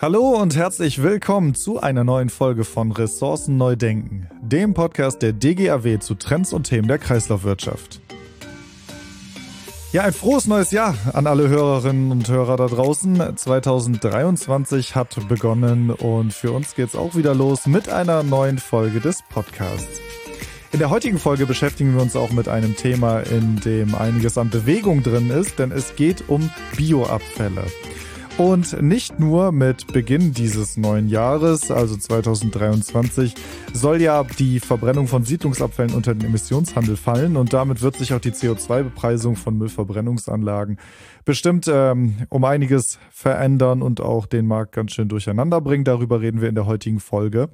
Hallo und herzlich willkommen zu einer neuen Folge von Ressourcen neu denken, dem Podcast der DGAW zu Trends und Themen der Kreislaufwirtschaft. Ja, ein frohes neues Jahr an alle Hörerinnen und Hörer da draußen. 2023 hat begonnen und für uns geht's auch wieder los mit einer neuen Folge des Podcasts. In der heutigen Folge beschäftigen wir uns auch mit einem Thema, in dem einiges an Bewegung drin ist, denn es geht um Bioabfälle. Und nicht nur mit Beginn dieses neuen Jahres, also 2023, soll ja die Verbrennung von Siedlungsabfällen unter den Emissionshandel fallen und damit wird sich auch die CO2-Bepreisung von Müllverbrennungsanlagen bestimmt ähm, um einiges verändern und auch den Markt ganz schön durcheinander bringen. Darüber reden wir in der heutigen Folge.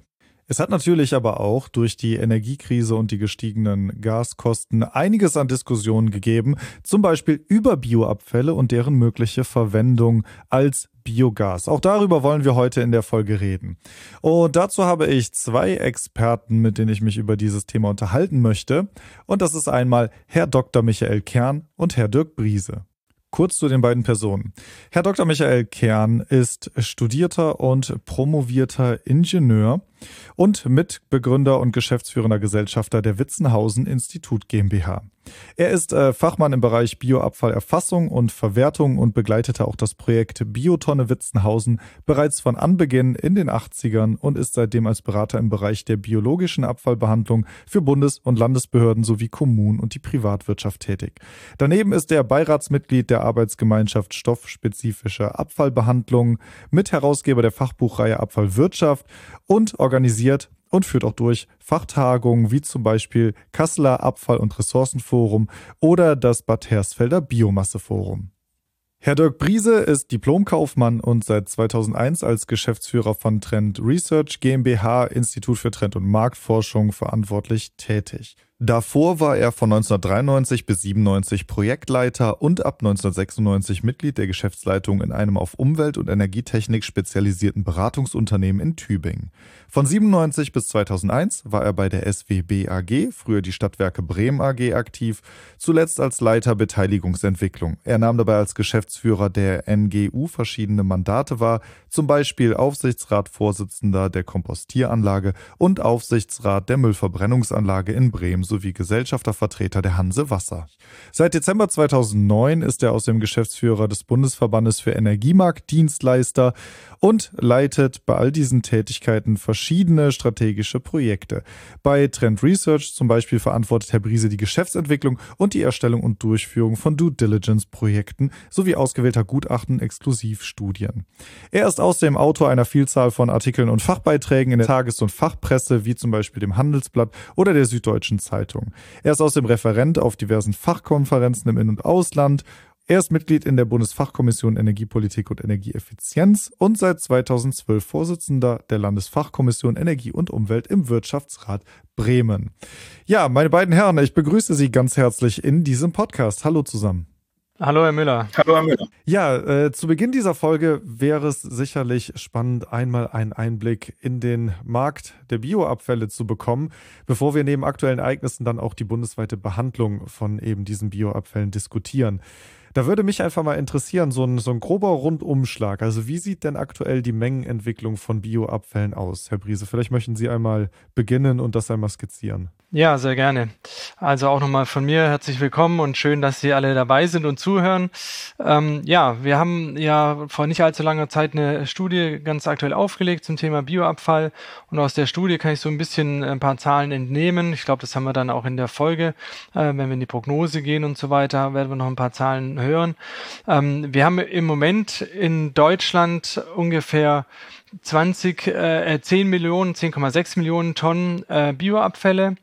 Es hat natürlich aber auch durch die Energiekrise und die gestiegenen Gaskosten einiges an Diskussionen gegeben, zum Beispiel über Bioabfälle und deren mögliche Verwendung als Biogas. Auch darüber wollen wir heute in der Folge reden. Und dazu habe ich zwei Experten, mit denen ich mich über dieses Thema unterhalten möchte. Und das ist einmal Herr Dr. Michael Kern und Herr Dirk Briese. Kurz zu den beiden Personen. Herr Dr. Michael Kern ist studierter und promovierter Ingenieur und Mitbegründer und geschäftsführender Gesellschafter der Witzenhausen Institut GmbH. Er ist äh, Fachmann im Bereich Bioabfallerfassung und Verwertung und begleitete auch das Projekt Biotonne Witzenhausen bereits von Anbeginn in den 80ern und ist seitdem als Berater im Bereich der biologischen Abfallbehandlung für Bundes- und Landesbehörden sowie Kommunen und die Privatwirtschaft tätig. Daneben ist er Beiratsmitglied der Arbeitsgemeinschaft Stoffspezifische Abfallbehandlung, Mitherausgeber der Fachbuchreihe Abfallwirtschaft und organisiert und führt auch durch Fachtagungen wie zum Beispiel Kasseler Abfall- und Ressourcenforum oder das Bad Hersfelder Biomasseforum. Herr Dirk Briese ist Diplomkaufmann und seit 2001 als Geschäftsführer von Trend Research GmbH Institut für Trend- und Marktforschung verantwortlich tätig. Davor war er von 1993 bis 97 Projektleiter und ab 1996 Mitglied der Geschäftsleitung in einem auf Umwelt- und Energietechnik spezialisierten Beratungsunternehmen in Tübingen. Von 97 bis 2001 war er bei der SWB AG, früher die Stadtwerke Bremen AG, aktiv, zuletzt als Leiter Beteiligungsentwicklung. Er nahm dabei als Geschäftsführer der NGU verschiedene Mandate wahr, zum Beispiel Aufsichtsratsvorsitzender der Kompostieranlage und Aufsichtsrat der Müllverbrennungsanlage in Bremen sowie Gesellschaftervertreter der Hanse Wasser. Seit Dezember 2009 ist er aus dem Geschäftsführer des Bundesverbandes für Energiemarktdienstleister und leitet bei all diesen Tätigkeiten verschiedene strategische Projekte. Bei Trend Research zum Beispiel verantwortet Herr Briese die Geschäftsentwicklung und die Erstellung und Durchführung von Due Diligence Projekten sowie ausgewählter Gutachten Exklusivstudien. Er ist außerdem Autor einer Vielzahl von Artikeln und Fachbeiträgen in der Tages- und Fachpresse wie zum Beispiel dem Handelsblatt oder der Süddeutschen Zeitung. Zeitung. Er ist außerdem Referent auf diversen Fachkonferenzen im In- und Ausland. Er ist Mitglied in der Bundesfachkommission Energiepolitik und Energieeffizienz und seit 2012 Vorsitzender der Landesfachkommission Energie und Umwelt im Wirtschaftsrat Bremen. Ja, meine beiden Herren, ich begrüße Sie ganz herzlich in diesem Podcast. Hallo zusammen. Hallo, Herr Müller. Hallo, Herr Müller. Ja, äh, zu Beginn dieser Folge wäre es sicherlich spannend, einmal einen Einblick in den Markt der Bioabfälle zu bekommen, bevor wir neben aktuellen Ereignissen dann auch die bundesweite Behandlung von eben diesen Bioabfällen diskutieren. Da würde mich einfach mal interessieren, so ein, so ein grober Rundumschlag. Also wie sieht denn aktuell die Mengenentwicklung von Bioabfällen aus, Herr Briese? Vielleicht möchten Sie einmal beginnen und das einmal skizzieren. Ja, sehr gerne. Also auch nochmal von mir herzlich willkommen und schön, dass Sie alle dabei sind und zuhören. Ähm, ja, wir haben ja vor nicht allzu langer Zeit eine Studie ganz aktuell aufgelegt zum Thema Bioabfall und aus der Studie kann ich so ein bisschen ein paar Zahlen entnehmen. Ich glaube, das haben wir dann auch in der Folge, äh, wenn wir in die Prognose gehen und so weiter, werden wir noch ein paar Zahlen hören. Ähm, wir haben im Moment in Deutschland ungefähr 20, äh, 10 Millionen, 10,6 Millionen Tonnen äh, Bioabfälle.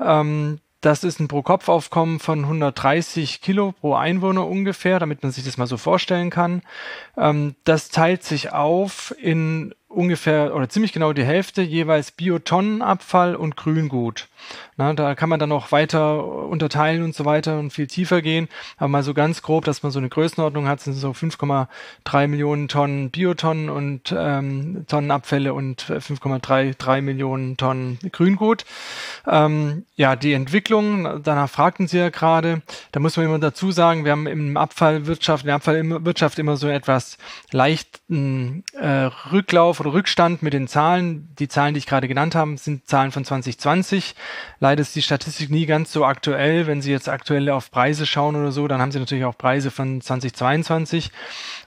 Ähm, das ist ein Pro-Kopf-Aufkommen von 130 Kilo pro Einwohner ungefähr, damit man sich das mal so vorstellen kann. Ähm, das teilt sich auf in ungefähr oder ziemlich genau die Hälfte jeweils Biotonnenabfall und Grüngut. Na, da kann man dann auch weiter unterteilen und so weiter und viel tiefer gehen. Aber mal so ganz grob, dass man so eine Größenordnung hat, sind so 5,3 Millionen Tonnen Biotonnen und ähm, Tonnenabfälle und 5,33 Millionen Tonnen Grüngut. Ähm, ja, die Entwicklung, danach fragten Sie ja gerade, da muss man immer dazu sagen, wir haben im Abfallwirtschaft, in der Abfallwirtschaft immer so etwas leichten äh, Rücklauf oder Rückstand mit den Zahlen. Die Zahlen, die ich gerade genannt habe, sind Zahlen von 2020. Leider ist die Statistik nie ganz so aktuell. Wenn Sie jetzt aktuell auf Preise schauen oder so, dann haben Sie natürlich auch Preise von 2022.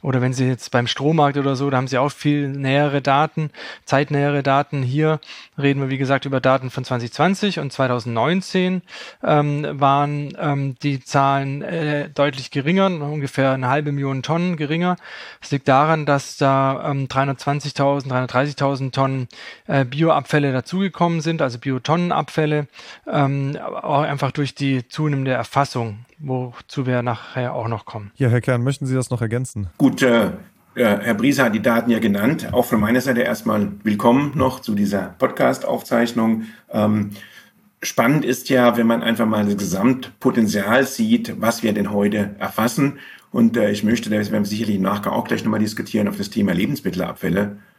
Oder wenn Sie jetzt beim Strommarkt oder so, da haben Sie auch viel nähere Daten, zeitnähere Daten. Hier reden wir, wie gesagt, über Daten von 2020 und 2019 ähm, waren ähm, die Zahlen äh, deutlich geringer, ungefähr eine halbe Million Tonnen geringer. Das liegt daran, dass da ähm, 320.000, 330.000 Tonnen äh, Bioabfälle dazugekommen sind, also Biotonnenabfälle, ähm, auch einfach durch die zunehmende Erfassung, wozu wir nachher auch noch kommen. Ja, Herr Kern, möchten Sie das noch ergänzen? Gut, äh, Herr Briese hat die Daten ja genannt. Auch von meiner Seite erstmal willkommen noch zu dieser Podcast-Aufzeichnung. Ähm, spannend ist ja, wenn man einfach mal das Gesamtpotenzial sieht, was wir denn heute erfassen. Und äh, ich möchte, das werden wir sicherlich im Nachgang auch gleich nochmal diskutieren, auf das Thema Lebensmittelabfälle äh,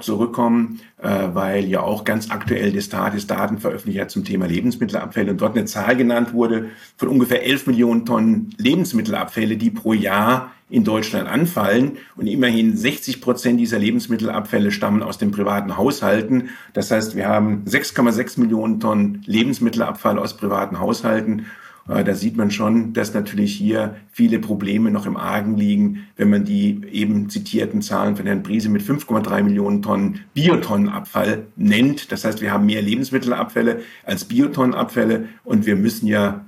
zurückkommen, äh, weil ja auch ganz aktuell des Status Daten veröffentlicht hat zum Thema Lebensmittelabfälle und dort eine Zahl genannt wurde von ungefähr 11 Millionen Tonnen Lebensmittelabfälle, die pro Jahr in Deutschland anfallen. Und immerhin 60 Prozent dieser Lebensmittelabfälle stammen aus den privaten Haushalten. Das heißt, wir haben 6,6 Millionen Tonnen Lebensmittelabfall aus privaten Haushalten. Äh, da sieht man schon, dass natürlich hier viele Probleme noch im Argen liegen, wenn man die eben zitierten Zahlen von Herrn Briese mit 5,3 Millionen Tonnen Biotonnenabfall nennt. Das heißt, wir haben mehr Lebensmittelabfälle als Biotonnenabfälle und wir müssen ja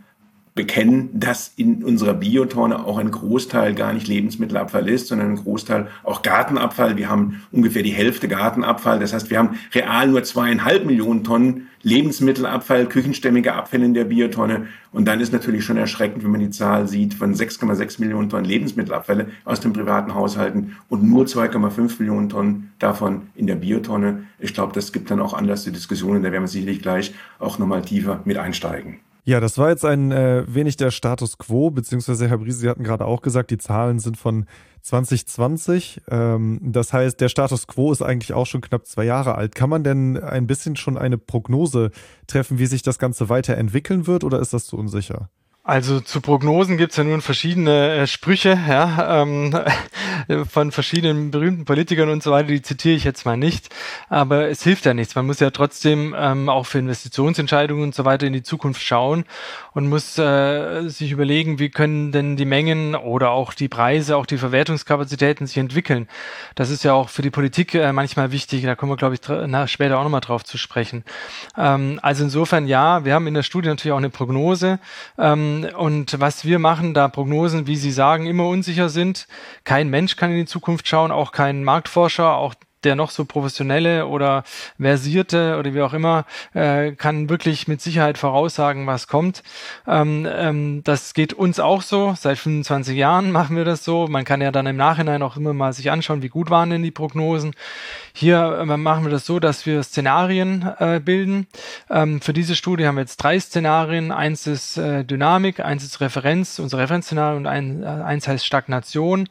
bekennen, dass in unserer Biotonne auch ein Großteil gar nicht Lebensmittelabfall ist, sondern ein Großteil auch Gartenabfall. Wir haben ungefähr die Hälfte Gartenabfall. Das heißt, wir haben real nur zweieinhalb Millionen Tonnen Lebensmittelabfall, küchenstämmige Abfälle in der Biotonne. Und dann ist natürlich schon erschreckend, wenn man die Zahl sieht von 6,6 Millionen Tonnen Lebensmittelabfälle aus den privaten Haushalten und nur 2,5 Millionen Tonnen davon in der Biotonne. Ich glaube, das gibt dann auch Anlass zu Diskussionen. Da werden wir sicherlich gleich auch nochmal tiefer mit einsteigen. Ja, das war jetzt ein äh, wenig der Status quo, beziehungsweise Herr Briese, Sie hatten gerade auch gesagt, die Zahlen sind von 2020. Ähm, das heißt, der Status quo ist eigentlich auch schon knapp zwei Jahre alt. Kann man denn ein bisschen schon eine Prognose treffen, wie sich das Ganze weiterentwickeln wird, oder ist das zu unsicher? Also zu Prognosen gibt's ja nun verschiedene äh, Sprüche ja, ähm, von verschiedenen berühmten Politikern und so weiter, die zitiere ich jetzt mal nicht. Aber es hilft ja nichts. Man muss ja trotzdem ähm, auch für Investitionsentscheidungen und so weiter in die Zukunft schauen und muss äh, sich überlegen, wie können denn die Mengen oder auch die Preise, auch die Verwertungskapazitäten sich entwickeln. Das ist ja auch für die Politik äh, manchmal wichtig. Da kommen wir, glaube ich, na, später auch nochmal drauf zu sprechen. Ähm, also insofern ja, wir haben in der Studie natürlich auch eine Prognose. Ähm, und was wir machen, da Prognosen, wie Sie sagen, immer unsicher sind. Kein Mensch kann in die Zukunft schauen, auch kein Marktforscher, auch der noch so professionelle oder versierte oder wie auch immer, äh, kann wirklich mit Sicherheit voraussagen, was kommt. Ähm, ähm, das geht uns auch so. Seit 25 Jahren machen wir das so. Man kann ja dann im Nachhinein auch immer mal sich anschauen, wie gut waren denn die Prognosen. Hier äh, machen wir das so, dass wir Szenarien äh, bilden. Ähm, für diese Studie haben wir jetzt drei Szenarien. Eins ist äh, Dynamik, eins ist Referenz, unser Referenzszenario und ein, äh, eins heißt Stagnation.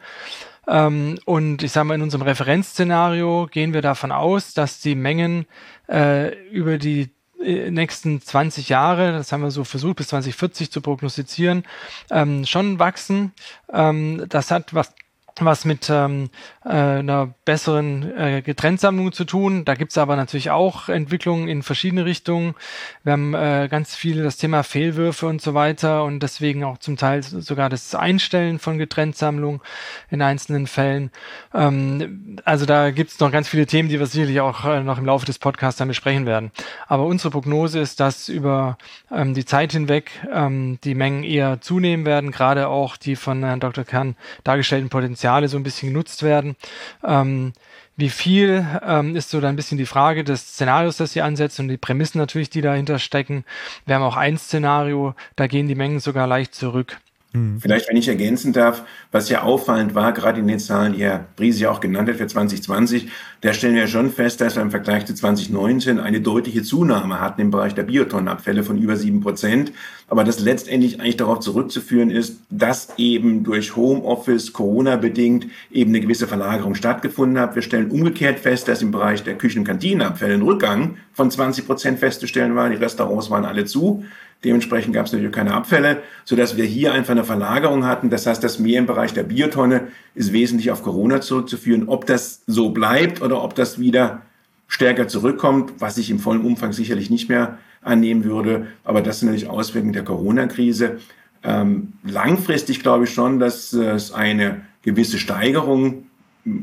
Ähm, und ich sage mal, in unserem Referenzszenario gehen wir davon aus, dass die Mengen äh, über die äh, nächsten 20 Jahre, das haben wir so versucht bis 2040 zu prognostizieren, ähm, schon wachsen. Ähm, das hat was was mit ähm, äh, einer besseren äh, Getrenntsammlung zu tun. Da gibt's aber natürlich auch Entwicklungen in verschiedene Richtungen. Wir haben äh, ganz viel das Thema Fehlwürfe und so weiter und deswegen auch zum Teil sogar das Einstellen von Getrenntsammlung in einzelnen Fällen. Ähm, also da gibt's noch ganz viele Themen, die wir sicherlich auch äh, noch im Laufe des Podcasts dann besprechen werden. Aber unsere Prognose ist, dass über ähm, die Zeit hinweg ähm, die Mengen eher zunehmen werden, gerade auch die von Herrn Dr. Kern dargestellten Potenziale Potenziale so ein bisschen genutzt werden. Ähm, wie viel ähm, ist so dann ein bisschen die Frage des Szenarios, das sie ansetzt und die Prämissen natürlich, die dahinter stecken. Wir haben auch ein Szenario, da gehen die Mengen sogar leicht zurück. Mhm. Vielleicht, wenn ich ergänzen darf, was ja auffallend war, gerade in den Zahlen, die Herr Bries ja auch genannt hat für 2020, da stellen wir schon fest, dass wir im Vergleich zu 2019 eine deutliche Zunahme hatten im Bereich der Biotonnenabfälle von über sieben Prozent. Aber das letztendlich eigentlich darauf zurückzuführen ist, dass eben durch Homeoffice, Corona-bedingt eben eine gewisse Verlagerung stattgefunden hat. Wir stellen umgekehrt fest, dass im Bereich der Küchen- und Kantinenabfälle ein Rückgang von 20 Prozent festzustellen war. Die Restaurants waren alle zu. Dementsprechend gab es natürlich keine Abfälle, sodass wir hier einfach eine Verlagerung hatten. Das heißt, das Mehr im Bereich der Biotonne ist wesentlich auf Corona zurückzuführen. Ob das so bleibt oder ob das wieder stärker zurückkommt, was ich im vollen Umfang sicherlich nicht mehr annehmen würde. Aber das sind natürlich Auswirkungen der Corona-Krise. Ähm, langfristig glaube ich schon, dass es eine gewisse Steigerung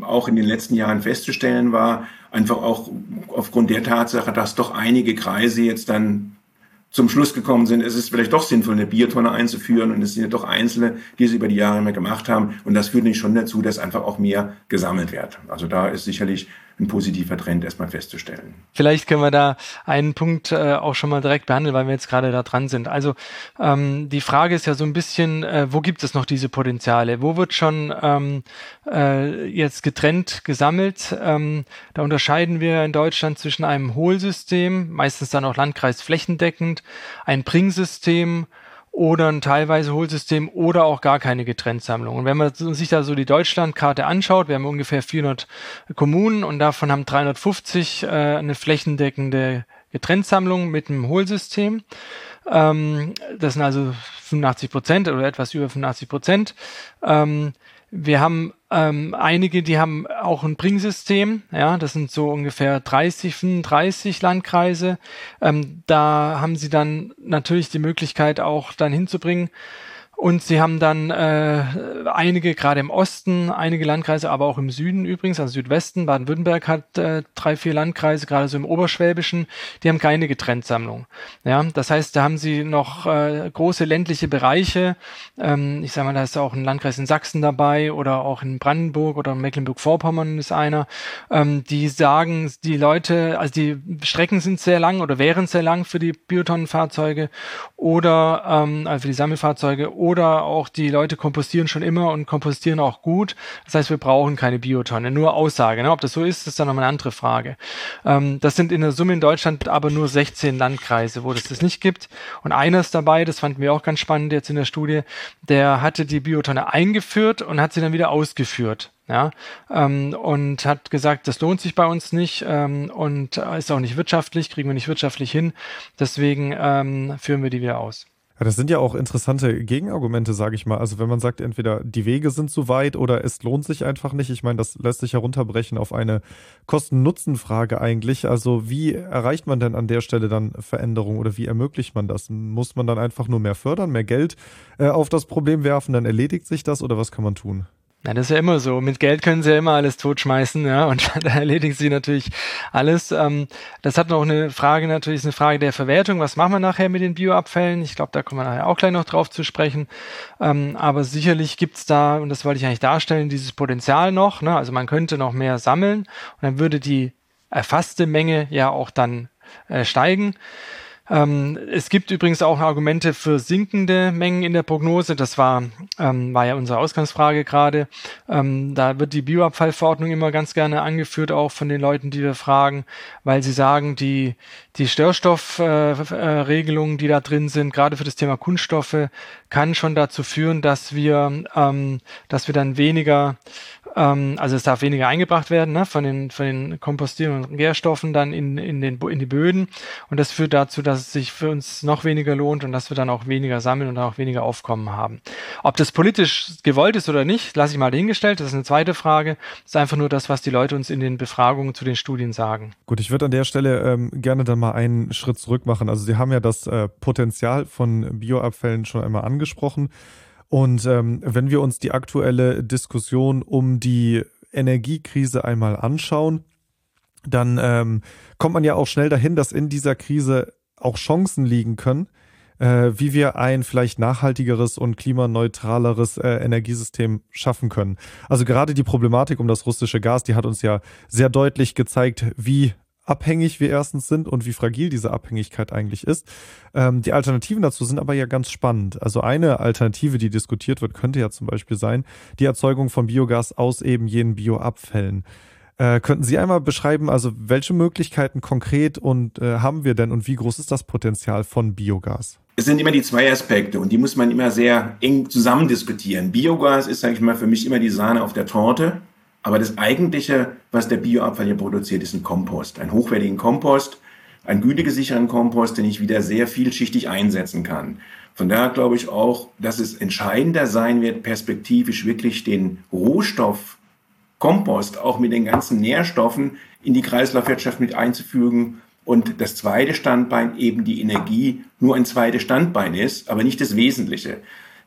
auch in den letzten Jahren festzustellen war. Einfach auch aufgrund der Tatsache, dass doch einige Kreise jetzt dann zum Schluss gekommen sind, es ist vielleicht doch sinnvoll, eine Biertonne einzuführen und es sind ja doch Einzelne, die es über die Jahre immer gemacht haben und das führt nicht schon dazu, dass einfach auch mehr gesammelt wird. Also da ist sicherlich ein positiver Trend erstmal festzustellen. Vielleicht können wir da einen Punkt äh, auch schon mal direkt behandeln, weil wir jetzt gerade da dran sind. Also ähm, die Frage ist ja so ein bisschen, äh, wo gibt es noch diese Potenziale? Wo wird schon ähm, äh, jetzt getrennt gesammelt? Ähm, da unterscheiden wir in Deutschland zwischen einem Hohlsystem, meistens dann auch landkreisflächendeckend, ein Bring-System oder ein teilweise Hohlsystem oder auch gar keine Getrenntsammlung. Und wenn man sich da so die Deutschlandkarte anschaut, wir haben ungefähr 400 Kommunen und davon haben 350 äh, eine flächendeckende Getrenntsammlung mit einem Hohlsystem. Ähm, das sind also 85 Prozent oder etwas über 85 Prozent. Ähm, wir haben ähm, einige, die haben auch ein Bring-System, ja, das sind so ungefähr 30, 35 Landkreise. Ähm, da haben sie dann natürlich die Möglichkeit auch dann hinzubringen, und sie haben dann äh, einige, gerade im Osten, einige Landkreise, aber auch im Süden übrigens, also Südwesten, Baden-Württemberg hat äh, drei, vier Landkreise, gerade so im Oberschwäbischen, die haben keine Getrenntsammlung. Ja, das heißt, da haben sie noch äh, große ländliche Bereiche. Ähm, ich sage mal, da ist auch ein Landkreis in Sachsen dabei oder auch in Brandenburg oder Mecklenburg-Vorpommern ist einer. Ähm, die sagen, die Leute, also die Strecken sind sehr lang oder wären sehr lang für die Biotonnenfahrzeuge oder ähm, also für die Sammelfahrzeuge oder auch die Leute kompostieren schon immer und kompostieren auch gut. Das heißt, wir brauchen keine Biotonne. Nur Aussage. Ne? Ob das so ist, ist dann nochmal eine andere Frage. Ähm, das sind in der Summe in Deutschland aber nur 16 Landkreise, wo das das nicht gibt. Und einer ist dabei, das fanden wir auch ganz spannend jetzt in der Studie, der hatte die Biotonne eingeführt und hat sie dann wieder ausgeführt. Ja, ähm, und hat gesagt, das lohnt sich bei uns nicht ähm, und ist auch nicht wirtschaftlich, kriegen wir nicht wirtschaftlich hin. Deswegen ähm, führen wir die wieder aus. Ja, das sind ja auch interessante Gegenargumente, sage ich mal. Also wenn man sagt, entweder die Wege sind zu weit oder es lohnt sich einfach nicht. Ich meine, das lässt sich herunterbrechen auf eine Kosten-Nutzen-Frage eigentlich. Also wie erreicht man denn an der Stelle dann Veränderung oder wie ermöglicht man das? Muss man dann einfach nur mehr fördern, mehr Geld äh, auf das Problem werfen, dann erledigt sich das oder was kann man tun? Ja, das ist ja immer so. Mit Geld können sie ja immer alles totschmeißen, ja, und da erledigen sie natürlich alles. Ähm, das hat noch eine Frage, natürlich ist eine Frage der Verwertung. Was machen wir nachher mit den Bioabfällen? Ich glaube, da kommen wir nachher auch gleich noch drauf zu sprechen. Ähm, aber sicherlich gibt's da, und das wollte ich eigentlich darstellen, dieses Potenzial noch. Ne? Also man könnte noch mehr sammeln und dann würde die erfasste Menge ja auch dann äh, steigen. Ähm, es gibt übrigens auch Argumente für sinkende Mengen in der Prognose. Das war, ähm, war ja unsere Ausgangsfrage gerade. Ähm, da wird die Bioabfallverordnung immer ganz gerne angeführt, auch von den Leuten, die wir fragen, weil sie sagen, die, die Störstoffregelungen, äh, äh, die da drin sind, gerade für das Thema Kunststoffe, kann schon dazu führen, dass wir, ähm, dass wir dann weniger ähm, also es darf weniger eingebracht werden ne, von den von den Kompostieren und Gärstoffen dann in, in, den, in die Böden und das führt dazu, dass es sich für uns noch weniger lohnt und dass wir dann auch weniger sammeln und dann auch weniger Aufkommen haben. Ob das politisch gewollt ist oder nicht, lasse ich mal dahingestellt. Das ist eine zweite Frage. Das ist einfach nur das, was die Leute uns in den Befragungen zu den Studien sagen. Gut, ich würde an der Stelle ähm, gerne dann mal einen Schritt zurück machen. Also Sie haben ja das äh, Potenzial von Bioabfällen schon einmal angesprochen. Und ähm, wenn wir uns die aktuelle Diskussion um die Energiekrise einmal anschauen, dann ähm, kommt man ja auch schnell dahin, dass in dieser Krise auch Chancen liegen können, äh, wie wir ein vielleicht nachhaltigeres und klimaneutraleres äh, Energiesystem schaffen können. Also gerade die Problematik um das russische Gas, die hat uns ja sehr deutlich gezeigt, wie abhängig wir erstens sind und wie fragil diese Abhängigkeit eigentlich ist. Ähm, die Alternativen dazu sind aber ja ganz spannend. Also eine Alternative, die diskutiert wird, könnte ja zum Beispiel sein, die Erzeugung von Biogas aus eben jenen Bioabfällen. Äh, könnten Sie einmal beschreiben, also welche Möglichkeiten konkret und äh, haben wir denn und wie groß ist das Potenzial von Biogas? Es sind immer die zwei Aspekte und die muss man immer sehr eng zusammen diskutieren. Biogas ist, sage ich mal, für mich immer die Sahne auf der Torte. Aber das Eigentliche, was der Bioabfall hier produziert, ist ein Kompost. Ein hochwertigen Kompost, ein gütegesicherten Kompost, den ich wieder sehr vielschichtig einsetzen kann. Von daher glaube ich auch, dass es entscheidender sein wird, perspektivisch wirklich den Rohstoff Kompost auch mit den ganzen Nährstoffen in die Kreislaufwirtschaft mit einzufügen. Und das zweite Standbein eben die Energie nur ein zweites Standbein ist, aber nicht das Wesentliche.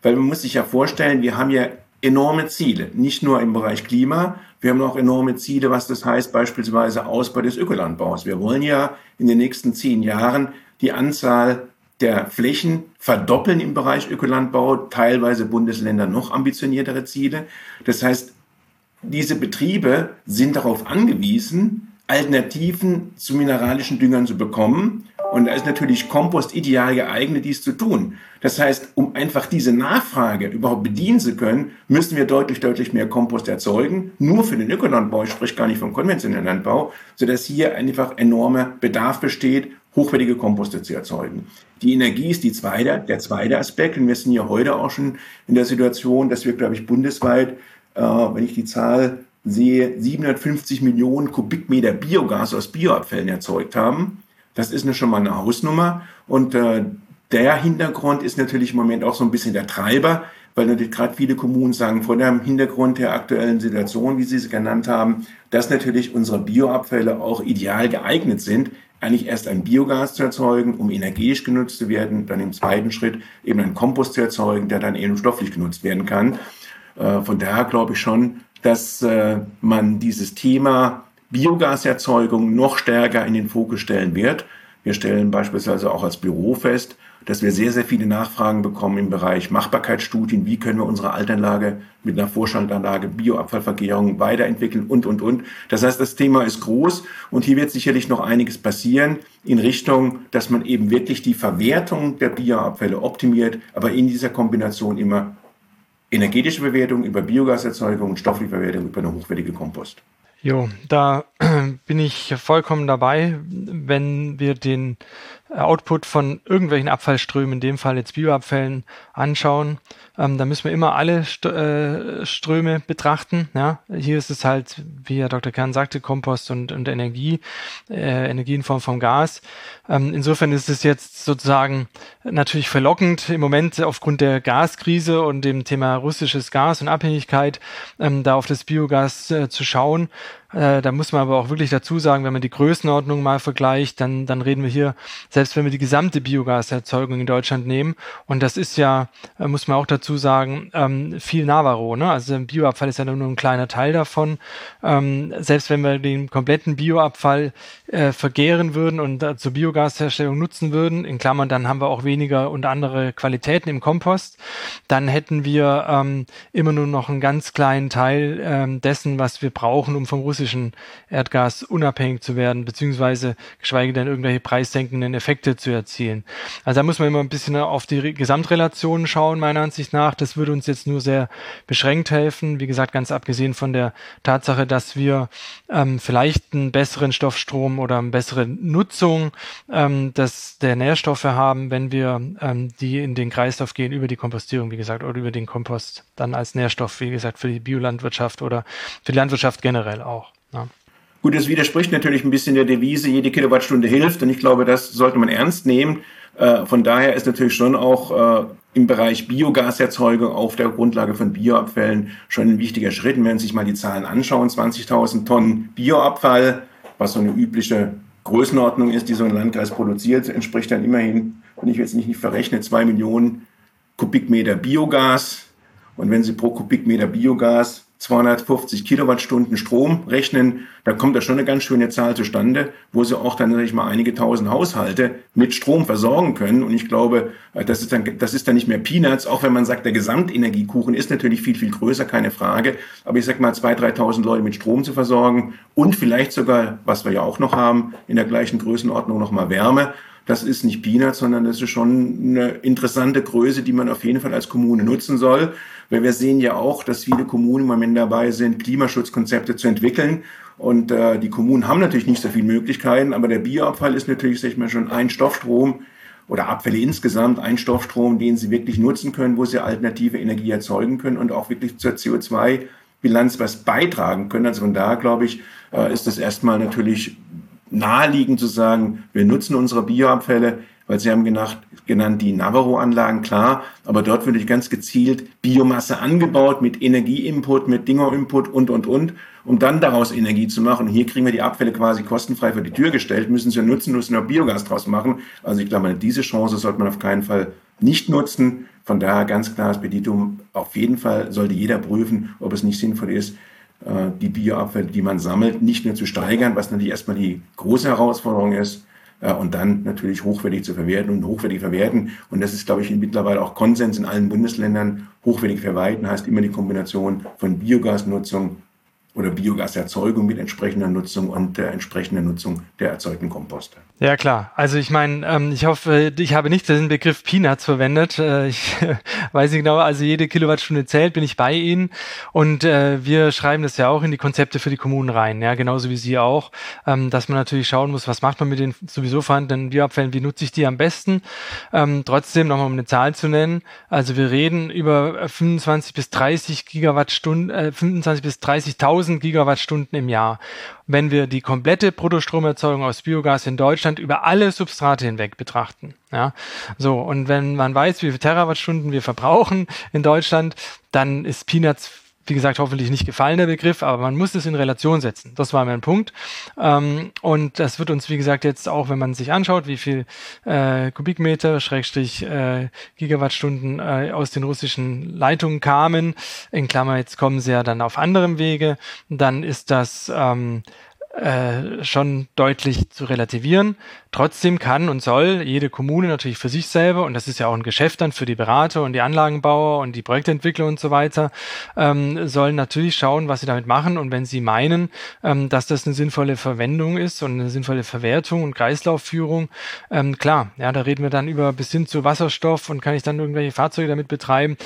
Weil man muss sich ja vorstellen, wir haben ja enorme Ziele, nicht nur im Bereich Klima, wir haben auch enorme Ziele, was das heißt, beispielsweise Ausbau des Ökolandbaus. Wir wollen ja in den nächsten zehn Jahren die Anzahl der Flächen verdoppeln im Bereich Ökolandbau, teilweise Bundesländer noch ambitioniertere Ziele. Das heißt, diese Betriebe sind darauf angewiesen, Alternativen zu mineralischen Düngern zu bekommen. Und da ist natürlich Kompost ideal geeignet, dies zu tun. Das heißt, um einfach diese Nachfrage überhaupt bedienen zu können, müssen wir deutlich, deutlich mehr Kompost erzeugen. Nur für den Ökolandbau, ich spreche gar nicht vom konventionellen Landbau, sodass hier einfach enormer Bedarf besteht, hochwertige Komposte zu erzeugen. Die Energie ist die zweite, der zweite Aspekt. Und wir sind ja heute auch schon in der Situation, dass wir, glaube ich, bundesweit wenn ich die Zahl sehe, 750 Millionen Kubikmeter Biogas aus Bioabfällen erzeugt haben. Das ist eine, schon mal eine Hausnummer. Und äh, der Hintergrund ist natürlich im Moment auch so ein bisschen der Treiber, weil natürlich gerade viele Kommunen sagen, vor dem Hintergrund der aktuellen Situation, wie Sie sie genannt haben, dass natürlich unsere Bioabfälle auch ideal geeignet sind, eigentlich erst ein Biogas zu erzeugen, um energetisch genutzt zu werden, dann im zweiten Schritt eben einen Kompost zu erzeugen, der dann eben stofflich genutzt werden kann. Äh, von daher glaube ich schon, dass äh, man dieses Thema Biogaserzeugung noch stärker in den Fokus stellen wird. Wir stellen beispielsweise auch als Büro fest, dass wir sehr, sehr viele Nachfragen bekommen im Bereich Machbarkeitsstudien. Wie können wir unsere Altanlage mit einer Vorschaltanlage, Bioabfallvergärung weiterentwickeln und, und, und. Das heißt, das Thema ist groß und hier wird sicherlich noch einiges passieren in Richtung, dass man eben wirklich die Verwertung der Bioabfälle optimiert, aber in dieser Kombination immer energetische Bewertung über Biogaserzeugung und stoffliche Bewertung über eine hochwertige Kompost. Jo, da bin ich vollkommen dabei, wenn wir den Output von irgendwelchen Abfallströmen, in dem Fall jetzt Bioabfällen, anschauen, ähm, da müssen wir immer alle St äh, Ströme betrachten. Ja? Hier ist es halt, wie Herr Dr. Kern sagte, Kompost und, und Energie, äh, Energie in Form von Gas. Ähm, insofern ist es jetzt sozusagen natürlich verlockend im Moment aufgrund der Gaskrise und dem Thema russisches Gas und Abhängigkeit ähm, da auf das Biogas äh, zu schauen. Äh, da muss man aber auch wirklich dazu sagen, wenn man die Größenordnung mal vergleicht, dann, dann reden wir hier, selbst wenn wir die gesamte Biogaserzeugung in Deutschland nehmen, und das ist ja, äh, muss man auch dazu sagen, ähm, viel Navarro. Ne? Also Bioabfall ist ja nur ein kleiner Teil davon. Ähm, selbst wenn wir den kompletten Bioabfall äh, vergären würden und äh, zur Biogasherstellung nutzen würden, in Klammern, dann haben wir auch weniger und andere Qualitäten im Kompost, dann hätten wir ähm, immer nur noch einen ganz kleinen Teil ähm, dessen, was wir brauchen, um vom russischen Erdgas unabhängig zu werden, beziehungsweise geschweige denn irgendwelche preissenkenden Effekte zu erzielen. Also da muss man immer ein bisschen auf die Gesamtrelationen schauen, meiner Ansicht nach. Das würde uns jetzt nur sehr beschränkt helfen. Wie gesagt, ganz abgesehen von der Tatsache, dass wir ähm, vielleicht einen besseren Stoffstrom oder eine bessere Nutzung ähm, des, der Nährstoffe haben, wenn wir ähm, die in den Kreislauf gehen über die Kompostierung, wie gesagt, oder über den Kompost dann als Nährstoff, wie gesagt, für die Biolandwirtschaft oder für die Landwirtschaft generell auch. Ja. Gut, das widerspricht natürlich ein bisschen der Devise, jede Kilowattstunde hilft. Und ich glaube, das sollte man ernst nehmen. Äh, von daher ist natürlich schon auch äh, im Bereich Biogaserzeugung auf der Grundlage von Bioabfällen schon ein wichtiger Schritt. wenn Sie sich mal die Zahlen anschauen, 20.000 Tonnen Bioabfall, was so eine übliche Größenordnung ist, die so ein Landkreis produziert, entspricht dann immerhin, wenn ich jetzt nicht verrechne, zwei Millionen Kubikmeter Biogas. Und wenn Sie pro Kubikmeter Biogas 250 Kilowattstunden Strom rechnen, da kommt da schon eine ganz schöne Zahl zustande, wo sie auch dann natürlich mal einige tausend Haushalte mit Strom versorgen können. Und ich glaube, äh, das ist dann, das ist dann nicht mehr Peanuts, auch wenn man sagt, der Gesamtenergiekuchen ist natürlich viel, viel größer, keine Frage. Aber ich sag mal, 2.000, 3.000 Leute mit Strom zu versorgen und vielleicht sogar, was wir ja auch noch haben, in der gleichen Größenordnung nochmal Wärme das ist nicht Peanuts, sondern das ist schon eine interessante Größe, die man auf jeden Fall als Kommune nutzen soll. Weil wir sehen ja auch, dass viele Kommunen im Moment dabei sind, Klimaschutzkonzepte zu entwickeln. Und äh, die Kommunen haben natürlich nicht so viele Möglichkeiten, aber der Bioabfall ist natürlich, sag ich mal, schon ein Stoffstrom oder Abfälle insgesamt, ein Stoffstrom, den sie wirklich nutzen können, wo sie alternative Energie erzeugen können und auch wirklich zur CO2-Bilanz was beitragen können. Also von da, glaube ich, äh, ist das erstmal natürlich naheliegend zu sagen, wir nutzen unsere Bioabfälle, weil Sie haben genacht, genannt die Navarro-Anlagen, klar, aber dort würde ich ganz gezielt Biomasse angebaut mit Energieinput, mit Düngerinput und, und, und, um dann daraus Energie zu machen. hier kriegen wir die Abfälle quasi kostenfrei vor die Tür gestellt, müssen sie nutzen, müssen noch Biogas draus machen. Also ich glaube, diese Chance sollte man auf keinen Fall nicht nutzen. Von daher ganz klares Petitum, auf jeden Fall sollte jeder prüfen, ob es nicht sinnvoll ist, die Bioabfälle, die man sammelt, nicht mehr zu steigern, was natürlich erstmal die große Herausforderung ist, äh, und dann natürlich hochwertig zu verwerten und hochwertig verwerten. Und das ist, glaube ich, mittlerweile auch Konsens in allen Bundesländern. Hochwertig verwerten heißt immer die Kombination von Biogasnutzung oder Biogaserzeugung mit entsprechender Nutzung und der entsprechenden Nutzung der erzeugten Komposte. Ja klar, also ich meine, ähm, ich hoffe, ich habe nicht den Begriff Peanuts verwendet. Äh, ich weiß nicht genau, also jede Kilowattstunde zählt, bin ich bei Ihnen. Und äh, wir schreiben das ja auch in die Konzepte für die Kommunen rein, ja, genauso wie Sie auch, ähm, dass man natürlich schauen muss, was macht man mit den sowieso vorhandenen Bioabfällen, wie nutze ich die am besten. Ähm, trotzdem nochmal um eine Zahl zu nennen, also wir reden über 25 bis 30 Gigawattstunden, äh, 25 bis 30.000 Gigawattstunden im Jahr wenn wir die komplette Bruttostromerzeugung aus Biogas in Deutschland über alle Substrate hinweg betrachten. Ja, so. Und wenn man weiß, wie viele Terawattstunden wir verbrauchen in Deutschland, dann ist Peanuts wie gesagt, hoffentlich nicht gefallen, der Begriff, aber man muss es in Relation setzen. Das war mein Punkt. Ähm, und das wird uns, wie gesagt, jetzt auch, wenn man sich anschaut, wie viel äh, Kubikmeter, Schrägstrich äh, Gigawattstunden äh, aus den russischen Leitungen kamen, in Klammer, jetzt kommen sie ja dann auf anderem Wege, dann ist das ähm, äh, schon deutlich zu relativieren. Trotzdem kann und soll jede Kommune natürlich für sich selber, und das ist ja auch ein Geschäft dann für die Berater und die Anlagenbauer und die Projektentwickler und so weiter, ähm, sollen natürlich schauen, was sie damit machen. Und wenn sie meinen, ähm, dass das eine sinnvolle Verwendung ist und eine sinnvolle Verwertung und Kreislaufführung, ähm, klar, ja, da reden wir dann über bis hin zu Wasserstoff und kann ich dann irgendwelche Fahrzeuge damit betreiben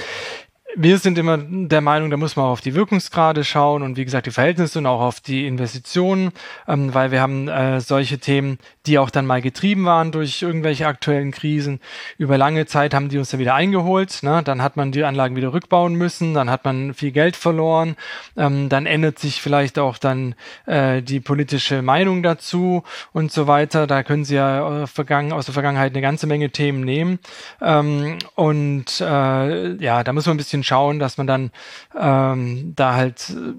wir sind immer der Meinung, da muss man auf die Wirkungsgrade schauen und wie gesagt die Verhältnisse und auch auf die Investitionen, ähm, weil wir haben äh, solche Themen, die auch dann mal getrieben waren durch irgendwelche aktuellen Krisen. Über lange Zeit haben die uns dann wieder eingeholt. Ne? Dann hat man die Anlagen wieder rückbauen müssen, dann hat man viel Geld verloren, ähm, dann ändert sich vielleicht auch dann äh, die politische Meinung dazu und so weiter. Da können Sie ja aus der Vergangenheit eine ganze Menge Themen nehmen. Ähm, und äh, ja, da muss man ein bisschen schauen, dass man dann ähm, da halt äh,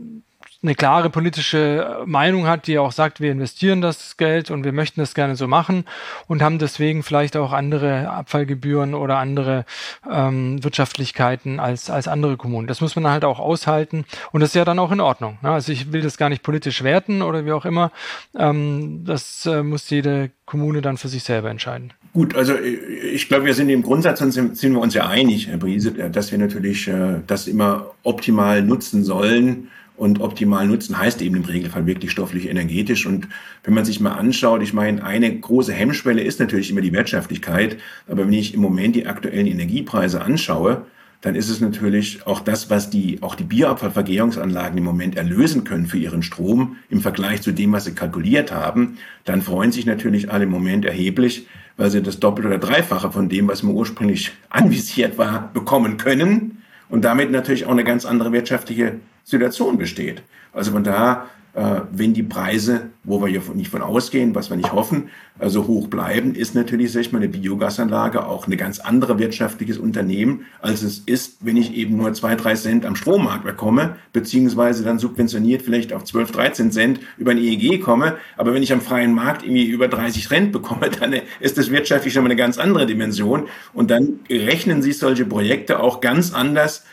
eine klare politische Meinung hat, die auch sagt, wir investieren das Geld und wir möchten das gerne so machen und haben deswegen vielleicht auch andere Abfallgebühren oder andere ähm, Wirtschaftlichkeiten als, als andere Kommunen. Das muss man halt auch aushalten und das ist ja dann auch in Ordnung. Ne? Also ich will das gar nicht politisch werten oder wie auch immer. Ähm, das äh, muss jede Kommune dann für sich selber entscheiden. Gut, also äh, ich glaube, wir sind im Grundsatz sind, sind wir uns ja einig, Herr Briese, dass wir natürlich äh, das immer optimal nutzen sollen. Und optimal nutzen heißt eben im Regelfall wirklich stofflich energetisch. Und wenn man sich mal anschaut, ich meine, eine große Hemmschwelle ist natürlich immer die Wirtschaftlichkeit. Aber wenn ich im Moment die aktuellen Energiepreise anschaue, dann ist es natürlich auch das, was die, auch die Bioabfallvergärungsanlagen im Moment erlösen können für ihren Strom im Vergleich zu dem, was sie kalkuliert haben, dann freuen sich natürlich alle im Moment erheblich, weil sie das Doppelte oder Dreifache von dem, was mir ursprünglich anvisiert war, bekommen können und damit natürlich auch eine ganz andere wirtschaftliche Situation besteht. Also von da äh, wenn die Preise, wo wir ja nicht von ausgehen, was wir nicht hoffen, also hoch bleiben, ist natürlich, sag ich mal, eine Biogasanlage auch eine ganz andere wirtschaftliches Unternehmen, als es ist, wenn ich eben nur zwei, drei Cent am Strommarkt bekomme, beziehungsweise dann subventioniert vielleicht auf 12, 13 Cent über ein EEG komme. Aber wenn ich am freien Markt irgendwie über 30 Cent bekomme, dann ist das wirtschaftlich schon mal eine ganz andere Dimension. Und dann rechnen sich solche Projekte auch ganz anders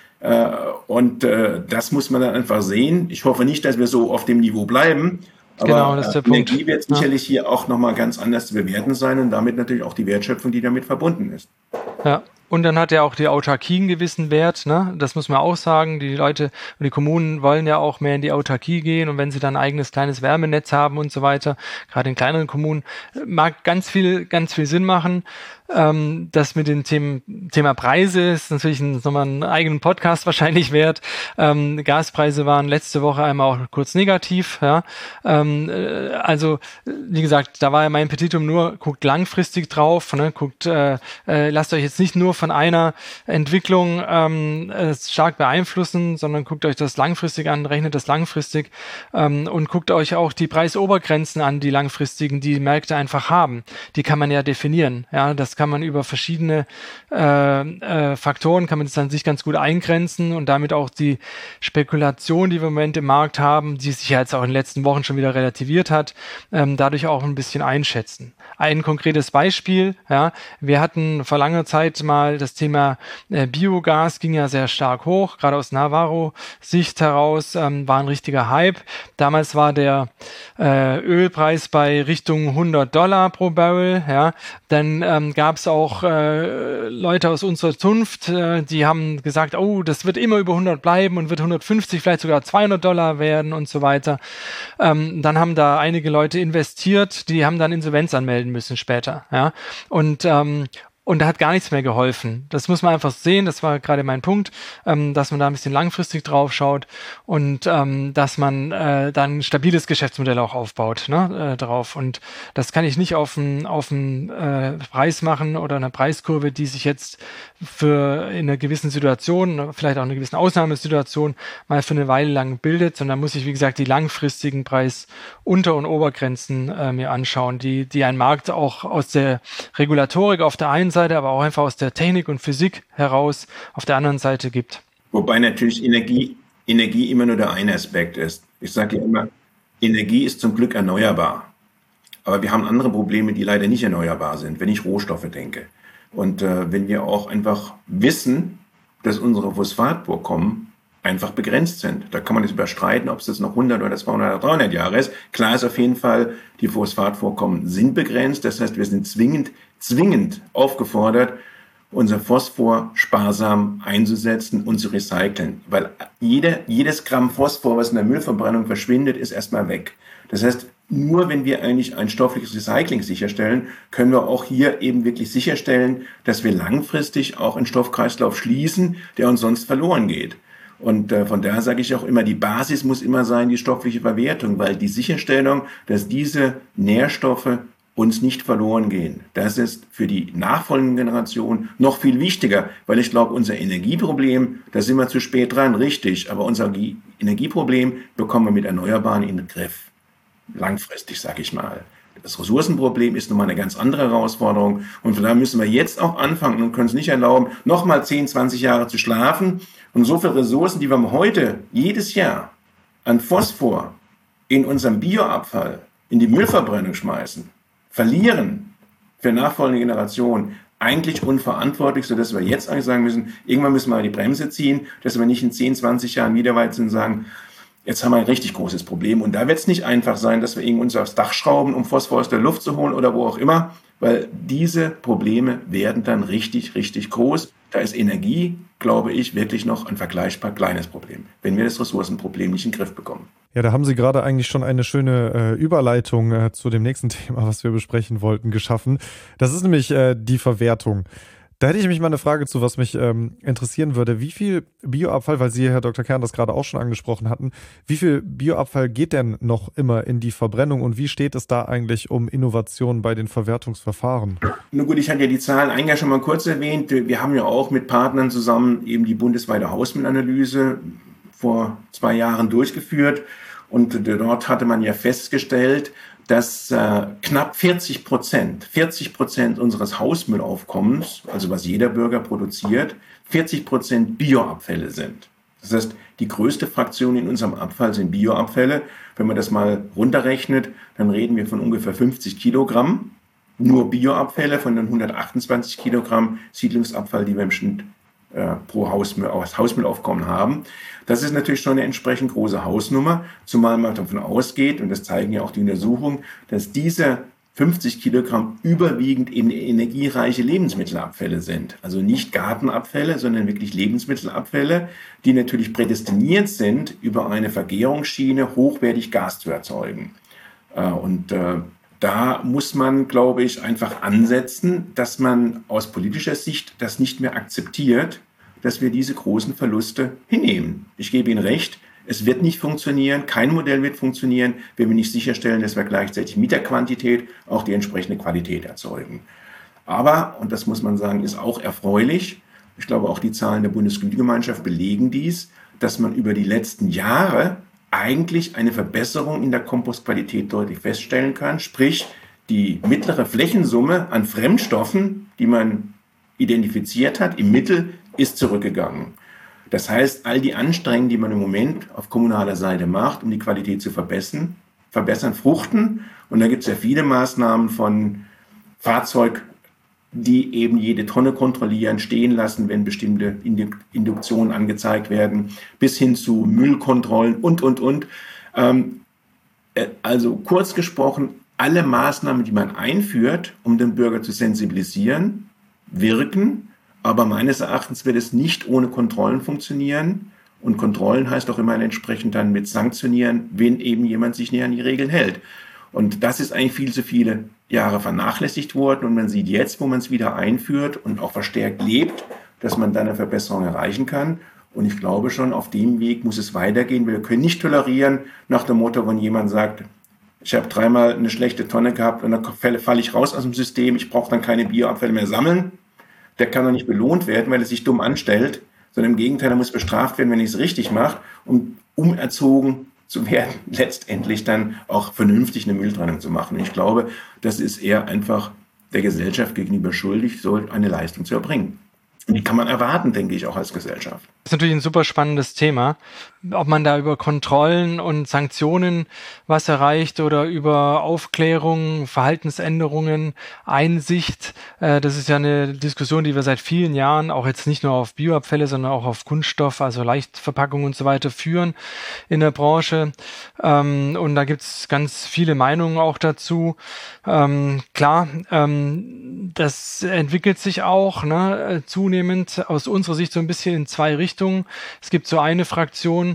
und äh, das muss man dann einfach sehen. Ich hoffe nicht, dass wir so auf dem Niveau bleiben. Aber genau, das ist der Energie Punkt. wird sicherlich ja. hier auch nochmal ganz anders zu bewerten sein und damit natürlich auch die Wertschöpfung, die damit verbunden ist. Ja, und dann hat ja auch die Autarkie einen gewissen Wert, ne? Das muss man auch sagen. Die Leute und die Kommunen wollen ja auch mehr in die Autarkie gehen und wenn sie dann ein eigenes kleines Wärmenetz haben und so weiter, gerade in kleineren Kommunen, mag ganz viel, ganz viel Sinn machen. Ähm, das mit dem Thema, Thema Preise ist natürlich ein, nochmal einen eigenen Podcast wahrscheinlich wert. Ähm, Gaspreise waren letzte Woche einmal auch kurz negativ. Ja? Ähm, äh, also, wie gesagt, da war ja mein Petitum nur, guckt langfristig drauf, ne? guckt, äh, äh, lasst euch jetzt nicht nur von einer Entwicklung ähm, stark beeinflussen, sondern guckt euch das langfristig an, rechnet das langfristig ähm, und guckt euch auch die Preisobergrenzen an, die langfristigen, die Märkte einfach haben. Die kann man ja definieren. Ja, das kann man über verschiedene äh, äh, Faktoren, kann man das dann sich ganz gut eingrenzen und damit auch die Spekulation, die wir im Moment im Markt haben, die sich ja jetzt auch in den letzten Wochen schon wieder relativiert hat, ähm, dadurch auch ein bisschen einschätzen. Ein konkretes Beispiel, ja, wir hatten vor langer Zeit mal das Thema äh, Biogas, ging ja sehr stark hoch, gerade aus Navarro-Sicht heraus, ähm, war ein richtiger Hype. Damals war der äh, Ölpreis bei Richtung 100 Dollar pro Barrel, ja, dann ähm, gab gab es auch äh, Leute aus unserer Zunft, äh, die haben gesagt, oh, das wird immer über 100 bleiben und wird 150, vielleicht sogar 200 Dollar werden und so weiter. Ähm, dann haben da einige Leute investiert, die haben dann Insolvenz anmelden müssen später. Ja? Und, ähm, und da hat gar nichts mehr geholfen. Das muss man einfach sehen. Das war gerade mein Punkt, ähm, dass man da ein bisschen langfristig drauf schaut und ähm, dass man äh, dann ein stabiles Geschäftsmodell auch aufbaut ne, äh, drauf. Und das kann ich nicht auf einen auf äh, Preis machen oder eine Preiskurve, die sich jetzt für in einer gewissen Situation, vielleicht auch in einer gewissen Ausnahmesituation mal für eine Weile lang bildet, sondern muss ich, wie gesagt, die langfristigen Preisunter- und Obergrenzen äh, mir anschauen, die, die ein Markt auch aus der Regulatorik auf der einen Seite, aber auch einfach aus der Technik und Physik heraus auf der anderen Seite gibt. Wobei natürlich Energie, Energie immer nur der eine Aspekt ist. Ich sage ja immer, Energie ist zum Glück erneuerbar. Aber wir haben andere Probleme, die leider nicht erneuerbar sind, wenn ich Rohstoffe denke. Und äh, wenn wir auch einfach wissen, dass unsere Phosphatvorkommen einfach begrenzt sind. Da kann man jetzt überstreiten, ob es jetzt noch 100 oder 200 oder 300 Jahre ist. Klar ist auf jeden Fall, die Phosphatvorkommen sind begrenzt. Das heißt, wir sind zwingend, zwingend aufgefordert, unser Phosphor sparsam einzusetzen und zu recyceln. Weil jeder, jedes Gramm Phosphor, was in der Müllverbrennung verschwindet, ist erstmal weg. Das heißt, nur wenn wir eigentlich ein stoffliches Recycling sicherstellen, können wir auch hier eben wirklich sicherstellen, dass wir langfristig auch einen Stoffkreislauf schließen, der uns sonst verloren geht. Und äh, von daher sage ich auch immer, die Basis muss immer sein, die stoffliche Verwertung, weil die Sicherstellung, dass diese Nährstoffe uns nicht verloren gehen. Das ist für die nachfolgenden Generationen noch viel wichtiger, weil ich glaube, unser Energieproblem, da sind wir zu spät dran, richtig, aber unser Energieproblem bekommen wir mit Erneuerbaren in den Griff langfristig, sage ich mal. Das Ressourcenproblem ist nun mal eine ganz andere Herausforderung. Und von daher müssen wir jetzt auch anfangen und können es nicht erlauben, nochmal 10, 20 Jahre zu schlafen und so viele Ressourcen, die wir heute jedes Jahr an Phosphor in unserem Bioabfall in die Müllverbrennung schmeißen, verlieren für nachfolgende Generationen, eigentlich unverantwortlich, sodass wir jetzt eigentlich sagen müssen, irgendwann müssen wir die Bremse ziehen, dass wir nicht in 10, 20 Jahren wieder weit sind und sagen, Jetzt haben wir ein richtig großes Problem. Und da wird es nicht einfach sein, dass wir irgendwie uns aufs Dach schrauben, um Phosphor aus der Luft zu holen oder wo auch immer, weil diese Probleme werden dann richtig, richtig groß. Da ist Energie, glaube ich, wirklich noch ein vergleichbar kleines Problem, wenn wir das Ressourcenproblem nicht in den Griff bekommen. Ja, da haben Sie gerade eigentlich schon eine schöne äh, Überleitung äh, zu dem nächsten Thema, was wir besprechen wollten, geschaffen. Das ist nämlich äh, die Verwertung. Da hätte ich mich mal eine Frage zu, was mich ähm, interessieren würde. Wie viel Bioabfall, weil Sie, Herr Dr. Kern, das gerade auch schon angesprochen hatten, wie viel Bioabfall geht denn noch immer in die Verbrennung und wie steht es da eigentlich um Innovationen bei den Verwertungsverfahren? Nun gut, ich hatte ja die Zahlen eingangs schon mal kurz erwähnt. Wir haben ja auch mit Partnern zusammen eben die bundesweite Hausmüllanalyse vor zwei Jahren durchgeführt. Und dort hatte man ja festgestellt, dass äh, knapp 40 Prozent, 40 Prozent unseres Hausmüllaufkommens, also was jeder Bürger produziert, 40 Prozent Bioabfälle sind. Das heißt, die größte Fraktion in unserem Abfall sind Bioabfälle. Wenn man das mal runterrechnet, dann reden wir von ungefähr 50 Kilogramm. Nur Bioabfälle von den 128 Kilogramm Siedlungsabfall, die wir im Schnitt pro Hausmüll, Hausmüllaufkommen haben. Das ist natürlich schon eine entsprechend große Hausnummer, zumal man davon ausgeht, und das zeigen ja auch die Untersuchungen, dass diese 50 Kilogramm überwiegend in energiereiche Lebensmittelabfälle sind. Also nicht Gartenabfälle, sondern wirklich Lebensmittelabfälle, die natürlich prädestiniert sind, über eine Vergärungsschiene hochwertig Gas zu erzeugen. Äh, und äh, da muss man, glaube ich, einfach ansetzen, dass man aus politischer Sicht das nicht mehr akzeptiert, dass wir diese großen Verluste hinnehmen. Ich gebe Ihnen recht, es wird nicht funktionieren, kein Modell wird funktionieren, wenn wir nicht sicherstellen, dass wir gleichzeitig mit der Quantität auch die entsprechende Qualität erzeugen. Aber, und das muss man sagen, ist auch erfreulich, ich glaube auch die Zahlen der Bundesgemeinschaft belegen dies, dass man über die letzten Jahre eigentlich eine Verbesserung in der Kompostqualität deutlich feststellen kann. Sprich, die mittlere Flächensumme an Fremdstoffen, die man identifiziert hat, im Mittel ist zurückgegangen. Das heißt, all die Anstrengungen, die man im Moment auf kommunaler Seite macht, um die Qualität zu verbessern, verbessern fruchten. Und da gibt es ja viele Maßnahmen von Fahrzeug, die eben jede Tonne kontrollieren, stehen lassen, wenn bestimmte Induktionen angezeigt werden, bis hin zu Müllkontrollen und, und, und. Ähm, äh, also kurz gesprochen, alle Maßnahmen, die man einführt, um den Bürger zu sensibilisieren, wirken aber meines Erachtens wird es nicht ohne Kontrollen funktionieren. Und Kontrollen heißt auch immer entsprechend dann mit sanktionieren, wenn eben jemand sich nicht an die Regeln hält. Und das ist eigentlich viel zu viele Jahre vernachlässigt worden. Und man sieht jetzt, wo man es wieder einführt und auch verstärkt lebt, dass man dann eine Verbesserung erreichen kann. Und ich glaube schon, auf dem Weg muss es weitergehen. Wir können nicht tolerieren nach dem Motto, wenn jemand sagt, ich habe dreimal eine schlechte Tonne gehabt und dann falle ich raus aus dem System, ich brauche dann keine Bioabfälle mehr sammeln der kann doch nicht belohnt werden, weil er sich dumm anstellt, sondern im Gegenteil, er muss bestraft werden, wenn er es richtig macht, um umerzogen zu werden, letztendlich dann auch vernünftig eine Mülltrennung zu machen. Ich glaube, das ist eher einfach der Gesellschaft gegenüber schuldig, so eine Leistung zu erbringen. Und die kann man erwarten, denke ich, auch als Gesellschaft. Das ist natürlich ein super spannendes Thema ob man da über Kontrollen und Sanktionen was erreicht oder über Aufklärung, Verhaltensänderungen, Einsicht. Äh, das ist ja eine Diskussion, die wir seit vielen Jahren auch jetzt nicht nur auf Bioabfälle, sondern auch auf Kunststoff, also Leichtverpackungen und so weiter führen in der Branche. Ähm, und da gibt's ganz viele Meinungen auch dazu. Ähm, klar, ähm, das entwickelt sich auch ne, zunehmend aus unserer Sicht so ein bisschen in zwei Richtungen. Es gibt so eine Fraktion,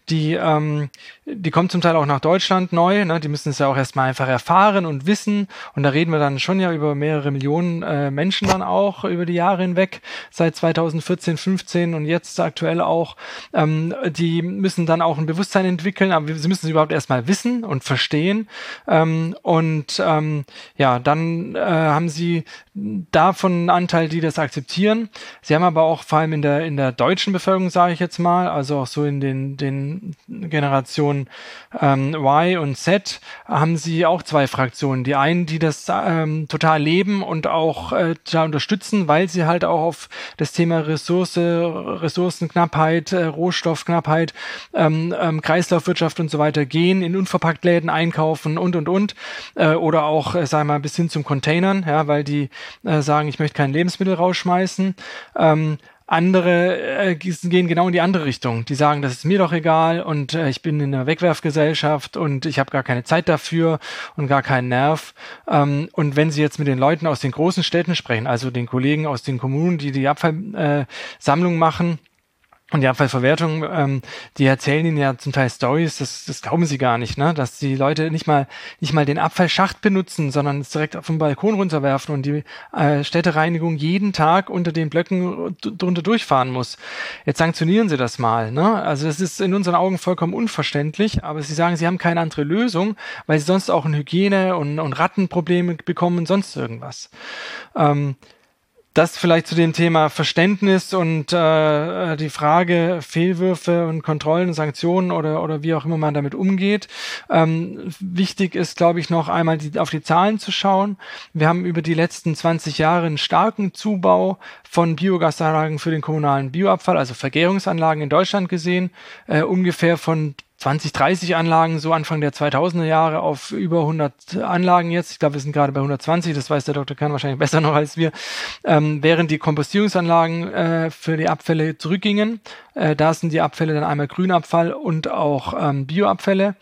die, ähm, die kommt zum Teil auch nach Deutschland neu, ne? die müssen es ja auch erstmal einfach erfahren und wissen. Und da reden wir dann schon ja über mehrere Millionen äh, Menschen dann auch über die Jahre hinweg, seit 2014, 15 und jetzt aktuell auch. Ähm, die müssen dann auch ein Bewusstsein entwickeln, aber sie müssen es überhaupt erstmal wissen und verstehen. Ähm, und ähm, ja, dann äh, haben sie davon einen Anteil, die das akzeptieren. Sie haben aber auch vor allem in der, in der deutschen Bevölkerung, sage ich jetzt mal, also auch so in den, den Generationen ähm, Y und Z, haben sie auch zwei Fraktionen. Die einen, die das ähm, total leben und auch äh, unterstützen, weil sie halt auch auf das Thema Ressource, Ressourcenknappheit, äh, Rohstoffknappheit, ähm, ähm, Kreislaufwirtschaft und so weiter gehen, in Unverpacktläden einkaufen und und und. Äh, oder auch, äh, sagen wir mal, bis hin zum Containern, ja, weil die äh, sagen, ich möchte kein Lebensmittel rausschmeißen. Ähm, andere äh, gehen genau in die andere Richtung. Die sagen, das ist mir doch egal und äh, ich bin in einer Wegwerfgesellschaft und ich habe gar keine Zeit dafür und gar keinen Nerv. Ähm, und wenn Sie jetzt mit den Leuten aus den großen Städten sprechen, also den Kollegen aus den Kommunen, die die Abfallsammlung äh, machen, und die Abfallverwertung, ähm, die erzählen ihnen ja zum Teil Stories, das, das glauben sie gar nicht, ne? Dass die Leute nicht mal nicht mal den Abfallschacht benutzen, sondern es direkt auf den Balkon runterwerfen und die äh, Städtereinigung jeden Tag unter den Blöcken drunter durchfahren muss. Jetzt sanktionieren sie das mal, ne? Also das ist in unseren Augen vollkommen unverständlich, aber sie sagen, sie haben keine andere Lösung, weil sie sonst auch ein Hygiene- und, und Rattenprobleme bekommen und sonst irgendwas. Ähm, das vielleicht zu dem Thema Verständnis und äh, die Frage Fehlwürfe und Kontrollen und Sanktionen oder, oder wie auch immer man damit umgeht. Ähm, wichtig ist, glaube ich, noch einmal die, auf die Zahlen zu schauen. Wir haben über die letzten 20 Jahre einen starken Zubau von Biogasanlagen für den kommunalen Bioabfall, also Vergärungsanlagen in Deutschland gesehen, äh, ungefähr von 20, 30 Anlagen, so Anfang der 2000er Jahre auf über 100 Anlagen jetzt. Ich glaube, wir sind gerade bei 120, das weiß der Dr. Kern wahrscheinlich besser noch als wir. Ähm, während die Kompostierungsanlagen äh, für die Abfälle zurückgingen, äh, da sind die Abfälle dann einmal Grünabfall und auch ähm, Bioabfälle.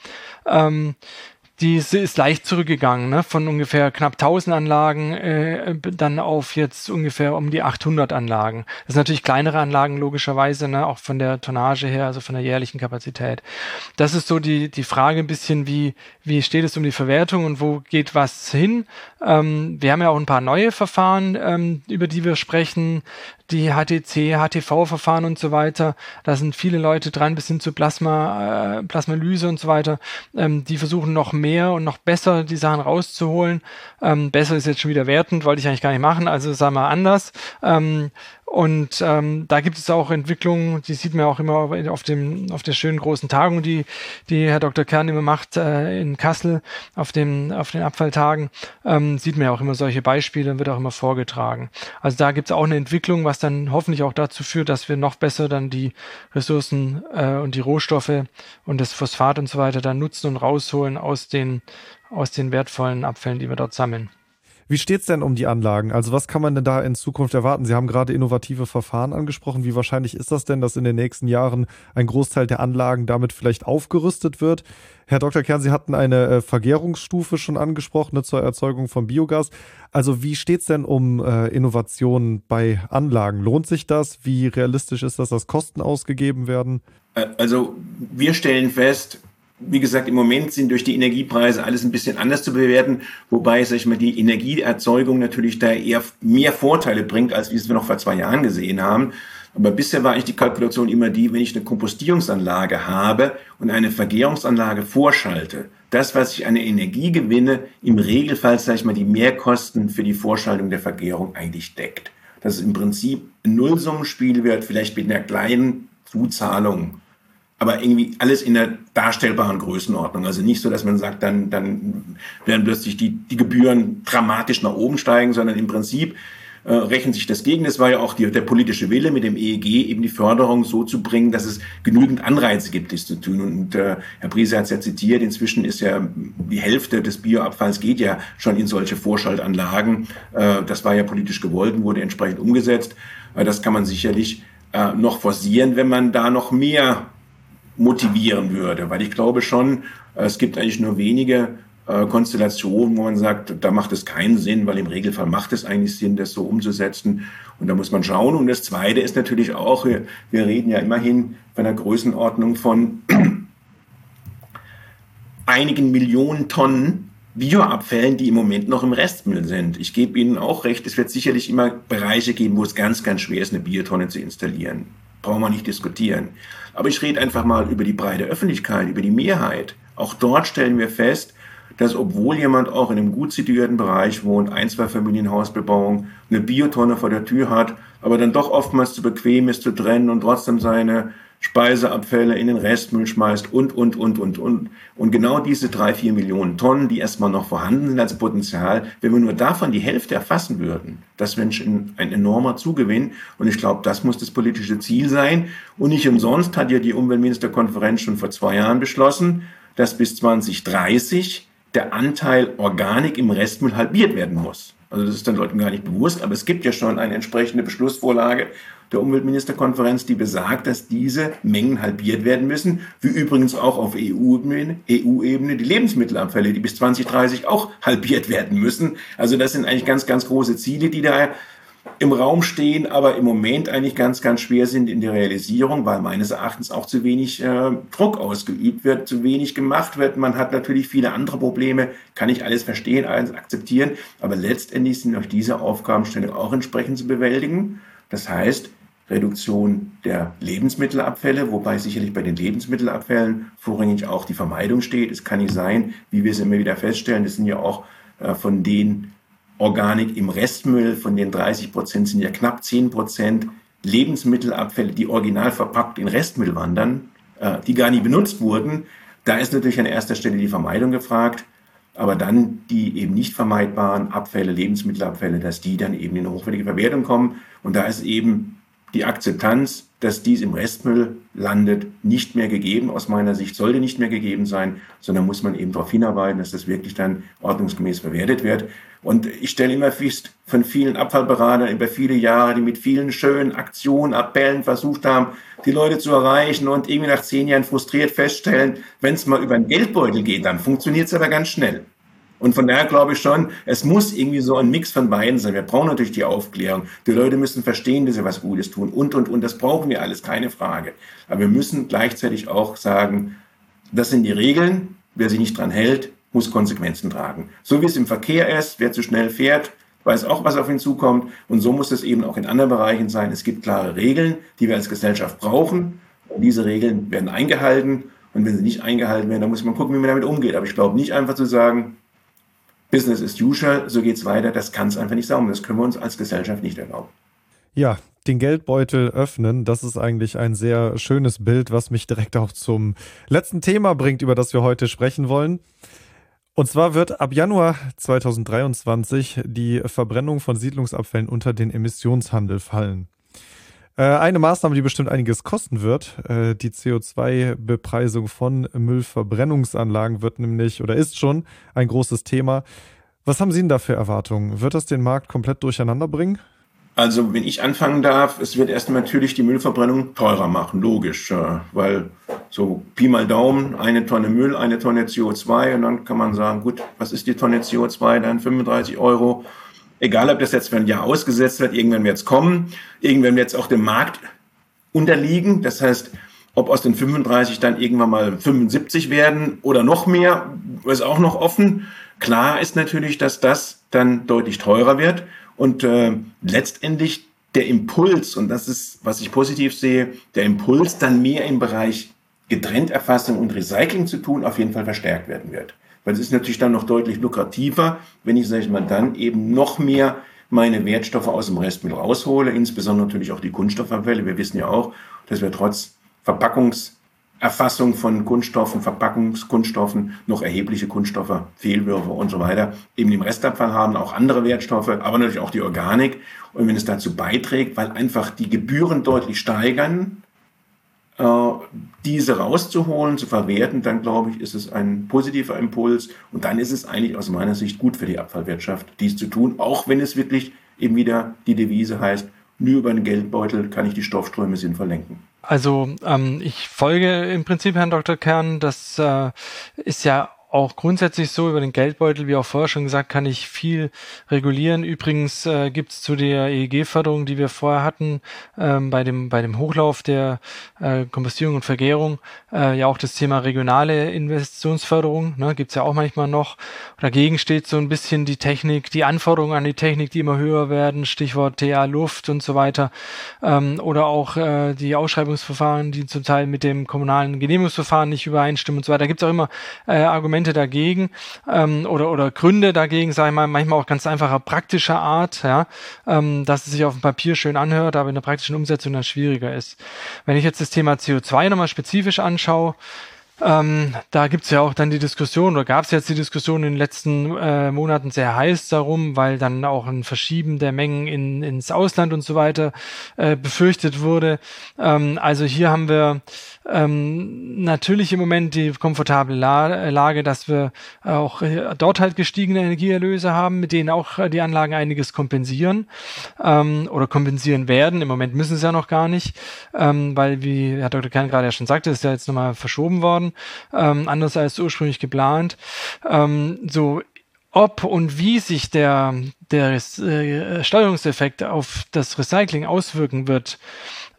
Ähm, die ist leicht zurückgegangen, ne? von ungefähr knapp 1000 Anlagen äh, dann auf jetzt ungefähr um die 800 Anlagen. Das sind natürlich kleinere Anlagen logischerweise, ne? auch von der Tonnage her, also von der jährlichen Kapazität. Das ist so die, die Frage ein bisschen, wie, wie steht es um die Verwertung und wo geht was hin? Ähm, wir haben ja auch ein paar neue Verfahren, ähm, über die wir sprechen die HTC, HTV-Verfahren und so weiter. Da sind viele Leute dran, bis hin zu Plasma, äh, Plasmalyse und so weiter. Ähm, die versuchen noch mehr und noch besser die Sachen rauszuholen. Ähm, besser ist jetzt schon wieder wertend, wollte ich eigentlich gar nicht machen, also sagen wir anders. Ähm, und ähm, da gibt es auch Entwicklungen, die sieht man auch immer auf dem auf der schönen großen Tagung, die die Herr Dr. Kern immer macht äh, in Kassel auf dem auf den Abfalltagen, ähm, sieht man ja auch immer solche Beispiele und wird auch immer vorgetragen. Also da gibt es auch eine Entwicklung, was dann hoffentlich auch dazu führt, dass wir noch besser dann die Ressourcen äh, und die Rohstoffe und das Phosphat und so weiter dann nutzen und rausholen aus den aus den wertvollen Abfällen, die wir dort sammeln. Wie steht's denn um die Anlagen? Also was kann man denn da in Zukunft erwarten? Sie haben gerade innovative Verfahren angesprochen. Wie wahrscheinlich ist das denn, dass in den nächsten Jahren ein Großteil der Anlagen damit vielleicht aufgerüstet wird? Herr Dr. Kern, Sie hatten eine äh, Vergärungsstufe schon angesprochen ne, zur Erzeugung von Biogas. Also wie steht's denn um äh, Innovationen bei Anlagen? Lohnt sich das? Wie realistisch ist das, dass Kosten ausgegeben werden? Also wir stellen fest, wie gesagt, im Moment sind durch die Energiepreise alles ein bisschen anders zu bewerten, wobei, sag ich mal, die Energieerzeugung natürlich da eher mehr Vorteile bringt, als wie es wir noch vor zwei Jahren gesehen haben. Aber bisher war eigentlich die Kalkulation immer die, wenn ich eine Kompostierungsanlage habe und eine Vergärungsanlage vorschalte, das, was ich an Energie gewinne, im Regelfall, sag ich mal, die Mehrkosten für die Vorschaltung der Vergärung eigentlich deckt. Dass es im Prinzip ein Nullsummenspiel wird, vielleicht mit einer kleinen Zuzahlung aber irgendwie alles in der darstellbaren Größenordnung. Also nicht so, dass man sagt, dann, dann werden plötzlich die, die Gebühren dramatisch nach oben steigen, sondern im Prinzip äh, rechnet sich das gegen. Das war ja auch die, der politische Wille mit dem EEG, eben die Förderung so zu bringen, dass es genügend Anreize gibt, dies zu tun. Und äh, Herr Briese hat es ja zitiert, inzwischen ist ja die Hälfte des Bioabfalls geht ja schon in solche Vorschaltanlagen. Äh, das war ja politisch gewollt und wurde entsprechend umgesetzt. Äh, das kann man sicherlich äh, noch forcieren, wenn man da noch mehr motivieren würde. Weil ich glaube schon, äh, es gibt eigentlich nur wenige äh, Konstellationen, wo man sagt, da macht es keinen Sinn, weil im Regelfall macht es eigentlich Sinn, das so umzusetzen. Und da muss man schauen. Und das Zweite ist natürlich auch, wir, reden ja immerhin von einer Größenordnung von einigen Millionen Tonnen Bioabfällen, die im Moment noch im Restmüll sind. Ich gebe Ihnen auch recht, es wird sicherlich immer Bereiche geben, wo es ganz, ganz schwer ist, eine Biotonne zu installieren brauchen wir nicht diskutieren. Aber ich rede einfach mal über die breite Öffentlichkeit, über die Mehrheit. Auch dort stellen wir fest, dass obwohl jemand auch in einem gut situierten Bereich wohnt, ein, zwei Familienhausbebauung, eine Biotonne vor der Tür hat, aber dann doch oftmals zu bequem ist zu trennen und trotzdem seine Speiseabfälle in den Restmüll schmeißt und, und, und, und, und. Und genau diese drei, vier Millionen Tonnen, die erstmal noch vorhanden sind als Potenzial, wenn wir nur davon die Hälfte erfassen würden, das wäre ein enormer Zugewinn. Und ich glaube, das muss das politische Ziel sein. Und nicht umsonst hat ja die Umweltministerkonferenz schon vor zwei Jahren beschlossen, dass bis 2030 der Anteil Organik im Restmüll halbiert werden muss. Also das ist den Leuten gar nicht bewusst, aber es gibt ja schon eine entsprechende Beschlussvorlage der Umweltministerkonferenz, die besagt, dass diese Mengen halbiert werden müssen, wie übrigens auch auf EU-Ebene EU die Lebensmittelabfälle, die bis 2030 auch halbiert werden müssen. Also das sind eigentlich ganz, ganz große Ziele, die da im Raum stehen, aber im Moment eigentlich ganz, ganz schwer sind in der Realisierung, weil meines Erachtens auch zu wenig äh, Druck ausgeübt wird, zu wenig gemacht wird. Man hat natürlich viele andere Probleme, kann ich alles verstehen, alles akzeptieren, aber letztendlich sind auch diese Aufgabenstellungen auch entsprechend zu bewältigen. Das heißt, Reduktion der Lebensmittelabfälle, wobei sicherlich bei den Lebensmittelabfällen vorrangig auch die Vermeidung steht. Es kann nicht sein, wie wir es immer wieder feststellen, das sind ja auch äh, von den Organik im Restmüll, von den 30 Prozent sind ja knapp 10 Prozent Lebensmittelabfälle, die original verpackt in Restmüll wandern, äh, die gar nie benutzt wurden. Da ist natürlich an erster Stelle die Vermeidung gefragt, aber dann die eben nicht vermeidbaren Abfälle, Lebensmittelabfälle, dass die dann eben in eine hochwertige Verwertung kommen. Und da ist eben die Akzeptanz dass dies im Restmüll landet, nicht mehr gegeben. Aus meiner Sicht sollte nicht mehr gegeben sein, sondern muss man eben darauf hinarbeiten, dass das wirklich dann ordnungsgemäß verwertet wird. Und ich stelle immer fest, von vielen Abfallberatern über viele Jahre, die mit vielen schönen Aktionen, Appellen versucht haben, die Leute zu erreichen und irgendwie nach zehn Jahren frustriert feststellen, wenn es mal über den Geldbeutel geht, dann funktioniert es aber ganz schnell. Und von daher glaube ich schon, es muss irgendwie so ein Mix von beiden sein. Wir brauchen natürlich die Aufklärung. Die Leute müssen verstehen, dass sie was Gutes tun und, und, und. Das brauchen wir alles, keine Frage. Aber wir müssen gleichzeitig auch sagen, das sind die Regeln. Wer sich nicht dran hält, muss Konsequenzen tragen. So wie es im Verkehr ist, wer zu schnell fährt, weiß auch, was auf ihn zukommt. Und so muss es eben auch in anderen Bereichen sein. Es gibt klare Regeln, die wir als Gesellschaft brauchen. Und diese Regeln werden eingehalten. Und wenn sie nicht eingehalten werden, dann muss man gucken, wie man damit umgeht. Aber ich glaube nicht einfach zu sagen, Business as usual, so geht's weiter. Das kann es einfach nicht sein. Das können wir uns als Gesellschaft nicht erlauben. Ja, den Geldbeutel öffnen, das ist eigentlich ein sehr schönes Bild, was mich direkt auch zum letzten Thema bringt, über das wir heute sprechen wollen. Und zwar wird ab Januar 2023 die Verbrennung von Siedlungsabfällen unter den Emissionshandel fallen. Äh, eine Maßnahme, die bestimmt einiges kosten wird, äh, die CO2-Bepreisung von Müllverbrennungsanlagen wird nämlich oder ist schon ein großes Thema. Was haben Sie denn da für Erwartungen? Wird das den Markt komplett durcheinander bringen? Also, wenn ich anfangen darf, es wird erstmal natürlich die Müllverbrennung teurer machen, logisch, weil so Pi mal Daumen, eine Tonne Müll, eine Tonne CO2 und dann kann man sagen, gut, was ist die Tonne CO2 dann? 35 Euro. Egal, ob das jetzt für ein Jahr ausgesetzt wird, irgendwann wird es kommen, irgendwann wird es auch dem Markt unterliegen. Das heißt, ob aus den 35 dann irgendwann mal 75 werden oder noch mehr, ist auch noch offen. Klar ist natürlich, dass das dann deutlich teurer wird. Und äh, letztendlich der Impuls, und das ist, was ich positiv sehe, der Impuls dann mehr im Bereich Getrennterfassung und Recycling zu tun, auf jeden Fall verstärkt werden wird. Weil es ist natürlich dann noch deutlich lukrativer, wenn ich, sage ich mal, dann eben noch mehr meine Wertstoffe aus dem Restmüll raushole, insbesondere natürlich auch die Kunststoffabfälle. Wir wissen ja auch, dass wir trotz Verpackungs- Erfassung von Kunststoffen, Verpackungskunststoffen, noch erhebliche Kunststoffe, Fehlwürfe und so weiter, eben im Restabfall haben, auch andere Wertstoffe, aber natürlich auch die Organik. Und wenn es dazu beiträgt, weil einfach die Gebühren deutlich steigern, diese rauszuholen, zu verwerten, dann glaube ich, ist es ein positiver Impuls. Und dann ist es eigentlich aus meiner Sicht gut für die Abfallwirtschaft, dies zu tun, auch wenn es wirklich eben wieder die Devise heißt, nur über einen Geldbeutel kann ich die Stoffströme sinnvoll lenken. Also ähm, ich folge im Prinzip Herrn Dr. Kern. Das äh, ist ja auch grundsätzlich so über den Geldbeutel, wie auch vorher schon gesagt, kann ich viel regulieren. Übrigens äh, gibt es zu der EEG-Förderung, die wir vorher hatten, ähm, bei, dem, bei dem Hochlauf der äh, Kompostierung und Vergärung, äh, ja auch das Thema regionale Investitionsförderung. Ne, gibt ja auch manchmal noch. Dagegen steht so ein bisschen die Technik, die Anforderungen an die Technik, die immer höher werden, Stichwort TA Luft und so weiter. Ähm, oder auch äh, die Ausschreibungsverfahren, die zum Teil mit dem kommunalen Genehmigungsverfahren nicht übereinstimmen und so weiter. Da gibt auch immer äh, Argumente, Argumente dagegen ähm, oder, oder Gründe dagegen, sage ich mal, manchmal auch ganz einfacher praktischer Art, ja, ähm, dass es sich auf dem Papier schön anhört, aber in der praktischen Umsetzung dann schwieriger ist. Wenn ich jetzt das Thema CO2 nochmal spezifisch anschaue, ähm, da gibt's ja auch dann die Diskussion, oder gab's jetzt die Diskussion in den letzten äh, Monaten sehr heiß darum, weil dann auch ein Verschieben der Mengen in, ins Ausland und so weiter äh, befürchtet wurde. Ähm, also hier haben wir ähm, natürlich im Moment die komfortable La Lage, dass wir auch dort halt gestiegene Energieerlöse haben, mit denen auch die Anlagen einiges kompensieren ähm, oder kompensieren werden. Im Moment müssen sie ja noch gar nicht, ähm, weil, wie Herr Dr. Kern gerade ja schon sagte, ist ja jetzt nochmal verschoben worden, ähm, anders als ursprünglich geplant. Ähm, so ob und wie sich der, der äh, Steuerungseffekt auf das Recycling auswirken wird,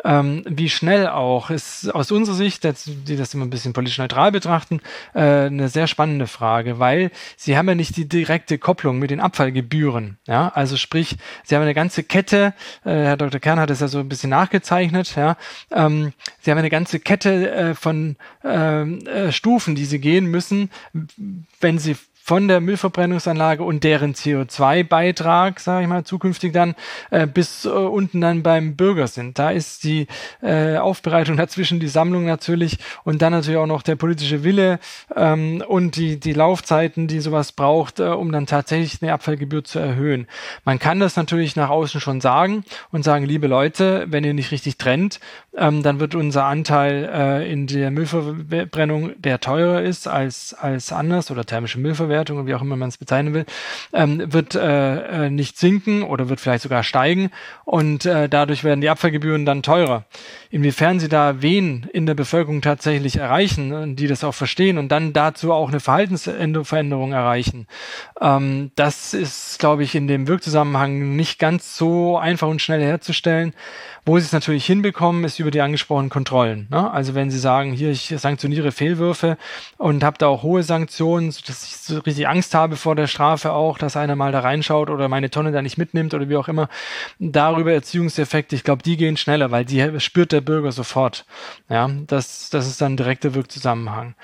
ähm, wie schnell auch, ist aus unserer Sicht, die das immer ein bisschen politisch neutral betrachten, äh, eine sehr spannende Frage, weil sie haben ja nicht die direkte Kopplung mit den Abfallgebühren. Ja? Also sprich, sie haben eine ganze Kette, äh, Herr Dr. Kern hat es ja so ein bisschen nachgezeichnet, ja? Ähm, sie haben eine ganze Kette äh, von ähm, äh, Stufen, die sie gehen müssen, wenn sie von der Müllverbrennungsanlage und deren CO2-Beitrag, sage ich mal, zukünftig dann äh, bis äh, unten dann beim Bürger sind. Da ist die äh, Aufbereitung dazwischen, die Sammlung natürlich und dann natürlich auch noch der politische Wille ähm, und die, die Laufzeiten, die sowas braucht, äh, um dann tatsächlich eine Abfallgebühr zu erhöhen. Man kann das natürlich nach außen schon sagen und sagen, liebe Leute, wenn ihr nicht richtig trennt, ähm, dann wird unser Anteil äh, in der Müllverbrennung, der teurer ist als, als anders oder thermische Müllverwertung, wie auch immer man es bezeichnen will, ähm, wird äh, äh, nicht sinken oder wird vielleicht sogar steigen und äh, dadurch werden die Abfallgebühren dann teurer. Inwiefern sie da wen in der Bevölkerung tatsächlich erreichen, die das auch verstehen und dann dazu auch eine Verhaltensveränderung erreichen, ähm, das ist, glaube ich, in dem Wirkzusammenhang nicht ganz so einfach und schnell herzustellen. Wo sie es natürlich hinbekommen, ist über die angesprochenen Kontrollen. Ne? Also wenn sie sagen, hier, ich sanktioniere Fehlwürfe und habe da auch hohe Sanktionen, dass ich richtig Angst habe vor der Strafe auch, dass einer mal da reinschaut oder meine Tonne da nicht mitnimmt oder wie auch immer. Darüber Erziehungseffekte, ich glaube, die gehen schneller, weil die spürt der Bürger sofort. Ja, das, das ist dann direkter Wirkzusammenhang.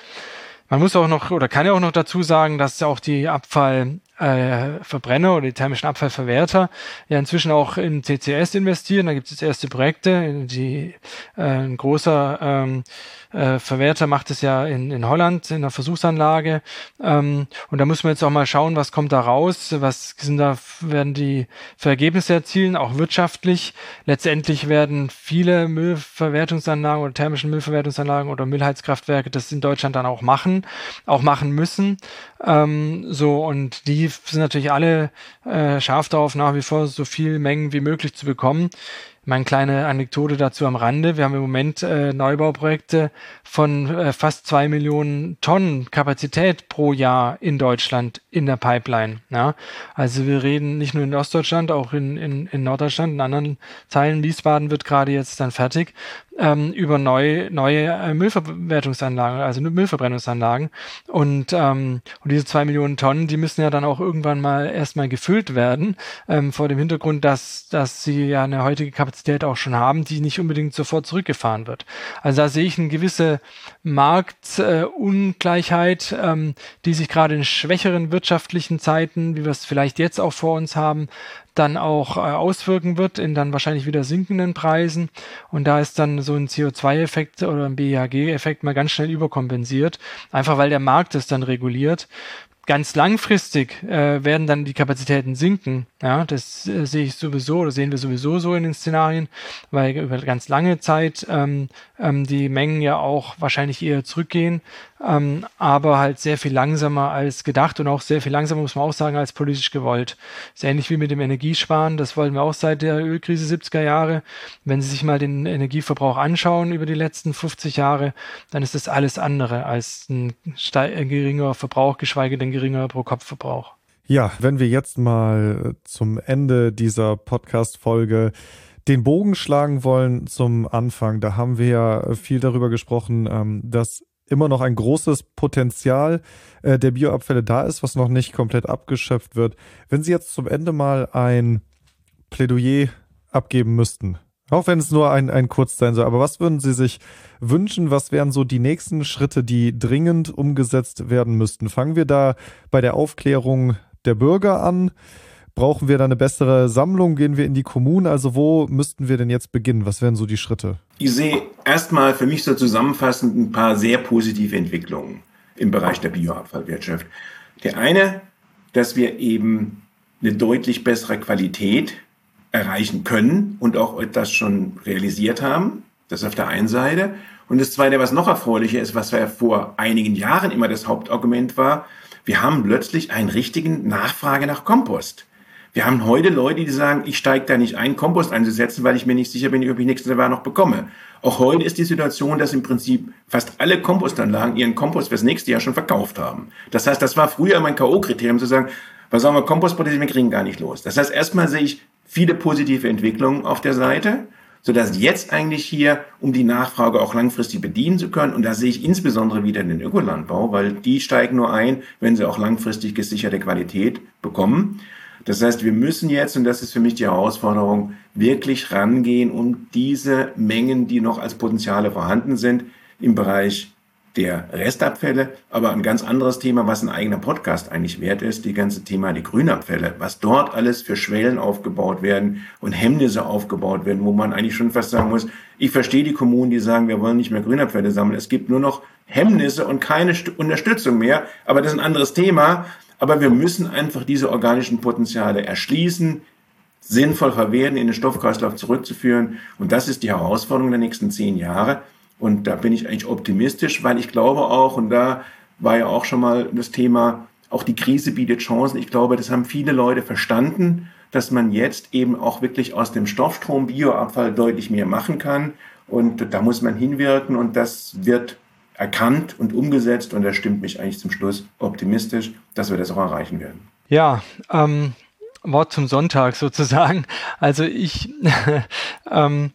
Man muss auch noch oder kann ja auch noch dazu sagen, dass auch die Abfall äh, Verbrenner oder die thermischen Abfallverwerter ja inzwischen auch in CCS investieren. Da gibt es erste Projekte. Die, äh, ein großer ähm, äh, Verwerter macht es ja in, in Holland in einer Versuchsanlage. Ähm, und da muss man jetzt auch mal schauen, was kommt da raus, was sind da, werden die für Ergebnisse erzielen, auch wirtschaftlich. Letztendlich werden viele Müllverwertungsanlagen oder thermischen Müllverwertungsanlagen oder Müllheizkraftwerke das in Deutschland dann auch machen, auch machen müssen. Ähm, so, und die sind natürlich alle äh, scharf darauf, nach wie vor so viel Mengen wie möglich zu bekommen. Meine kleine Anekdote dazu am Rande. Wir haben im Moment äh, Neubauprojekte von äh, fast zwei Millionen Tonnen Kapazität pro Jahr in Deutschland in der Pipeline. Ja? Also wir reden nicht nur in Ostdeutschland, auch in, in, in Norddeutschland, in anderen Teilen. Wiesbaden wird gerade jetzt dann fertig ähm, über neue, neue äh, Müllverwertungsanlagen, also Müllverbrennungsanlagen. Und, ähm, und diese zwei Millionen Tonnen, die müssen ja dann auch irgendwann mal erstmal gefüllt werden, ähm, vor dem Hintergrund, dass, dass sie ja eine heutige Kapazität auch schon haben, die nicht unbedingt sofort zurückgefahren wird. Also da sehe ich eine gewisse Marktungleichheit, äh, ähm, die sich gerade in schwächeren wirtschaftlichen Zeiten, wie wir es vielleicht jetzt auch vor uns haben, dann auch äh, auswirken wird in dann wahrscheinlich wieder sinkenden Preisen. Und da ist dann so ein CO2-Effekt oder ein BHG-Effekt mal ganz schnell überkompensiert, einfach weil der Markt es dann reguliert ganz langfristig äh, werden dann die Kapazitäten sinken. Ja, das äh, sehe ich sowieso oder sehen wir sowieso so in den Szenarien, weil über ganz lange Zeit ähm, ähm, die Mengen ja auch wahrscheinlich eher zurückgehen, ähm, aber halt sehr viel langsamer als gedacht und auch sehr viel langsamer, muss man auch sagen, als politisch gewollt. Ist ähnlich wie mit dem Energiesparen, das wollen wir auch seit der Ölkrise 70er Jahre. Wenn Sie sich mal den Energieverbrauch anschauen über die letzten 50 Jahre, dann ist das alles andere als ein, ein geringerer Verbrauch, geschweige denn geringerer Pro-Kopf-Verbrauch. Ja, wenn wir jetzt mal zum Ende dieser Podcast-Folge den Bogen schlagen wollen zum Anfang, da haben wir ja viel darüber gesprochen, ähm, dass immer noch ein großes Potenzial äh, der Bioabfälle da ist, was noch nicht komplett abgeschöpft wird. Wenn Sie jetzt zum Ende mal ein Plädoyer abgeben müssten, auch wenn es nur ein, ein kurz sein soll, aber was würden Sie sich wünschen? Was wären so die nächsten Schritte, die dringend umgesetzt werden müssten? Fangen wir da bei der Aufklärung der Bürger an? Brauchen wir da eine bessere Sammlung? Gehen wir in die Kommunen? Also wo müssten wir denn jetzt beginnen? Was wären so die Schritte? Ich sehe erstmal für mich so zusammenfassend ein paar sehr positive Entwicklungen im Bereich der Bioabfallwirtschaft. Der eine, dass wir eben eine deutlich bessere Qualität erreichen können und auch das schon realisiert haben. Das auf der einen Seite. Und das zweite, was noch erfreulicher ist, was ja vor einigen Jahren immer das Hauptargument war, wir haben plötzlich einen richtigen Nachfrage nach Kompost. Wir haben heute Leute, die sagen, ich steige da nicht ein, Kompost einzusetzen, weil ich mir nicht sicher bin, ob ich nächstes Jahr noch bekomme. Auch heute ist die Situation, dass im Prinzip fast alle Kompostanlagen ihren Kompost fürs nächste Jahr schon verkauft haben. Das heißt, das war früher mein K.O.-Kriterium zu sagen, was sollen wir Kompost produzieren, wir kriegen gar nicht los. Das heißt, erstmal sehe ich viele positive Entwicklungen auf der Seite, sodass jetzt eigentlich hier, um die Nachfrage auch langfristig bedienen zu können, und da sehe ich insbesondere wieder den Ökolandbau, weil die steigen nur ein, wenn sie auch langfristig gesicherte Qualität bekommen. Das heißt, wir müssen jetzt, und das ist für mich die Herausforderung, wirklich rangehen, um diese Mengen, die noch als Potenziale vorhanden sind, im Bereich der Restabfälle, aber ein ganz anderes Thema, was ein eigener Podcast eigentlich wert ist, die ganze Thema die Grünabfälle, was dort alles für Schwellen aufgebaut werden und Hemmnisse aufgebaut werden, wo man eigentlich schon fast sagen muss, ich verstehe die Kommunen, die sagen, wir wollen nicht mehr Grünabfälle sammeln, es gibt nur noch Hemmnisse und keine Unterstützung mehr, aber das ist ein anderes Thema, aber wir müssen einfach diese organischen Potenziale erschließen, sinnvoll verwerten, in den Stoffkreislauf zurückzuführen und das ist die Herausforderung der nächsten zehn Jahre. Und da bin ich eigentlich optimistisch, weil ich glaube auch, und da war ja auch schon mal das Thema, auch die Krise bietet Chancen. Ich glaube, das haben viele Leute verstanden, dass man jetzt eben auch wirklich aus dem Stoffstrom Bioabfall deutlich mehr machen kann. Und da muss man hinwirken und das wird erkannt und umgesetzt. Und das stimmt mich eigentlich zum Schluss optimistisch, dass wir das auch erreichen werden. Ja, ähm, Wort zum Sonntag sozusagen. Also ich, ähm,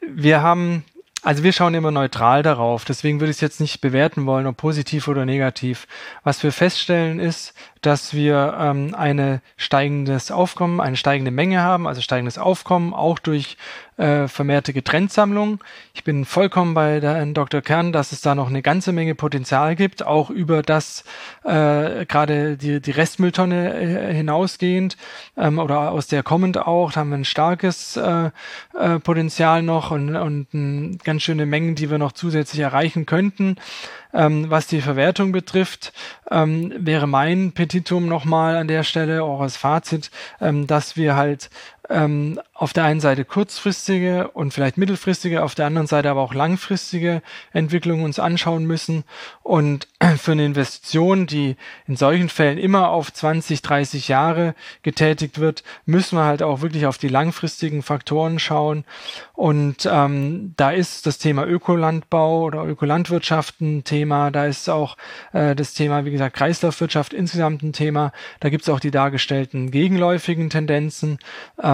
wir haben also wir schauen immer neutral darauf. Deswegen würde ich es jetzt nicht bewerten wollen, ob positiv oder negativ. Was wir feststellen ist, dass wir ähm, eine steigendes Aufkommen, eine steigende Menge haben, also steigendes Aufkommen, auch durch äh, vermehrte Getrenntsammlung. Ich bin vollkommen bei der Herrn Dr. Kern, dass es da noch eine ganze Menge Potenzial gibt, auch über das äh, gerade die, die Restmülltonne äh, hinausgehend ähm, oder aus der kommend auch, da haben wir ein starkes äh, äh, Potenzial noch und, und ein, ganz schöne Mengen, die wir noch zusätzlich erreichen könnten. Ähm, was die Verwertung betrifft, ähm, wäre mein Petitum nochmal an der Stelle, auch als Fazit, ähm, dass wir halt ähm, auf der einen Seite kurzfristige und vielleicht mittelfristige, auf der anderen Seite aber auch langfristige Entwicklungen uns anschauen müssen. Und für eine Investition, die in solchen Fällen immer auf 20, 30 Jahre getätigt wird, müssen wir halt auch wirklich auf die langfristigen Faktoren schauen. Und ähm, da ist das Thema Ökolandbau oder Ökolandwirtschaft ein Thema. Da ist auch äh, das Thema, wie gesagt, Kreislaufwirtschaft insgesamt ein Thema. Da gibt es auch die dargestellten gegenläufigen Tendenzen.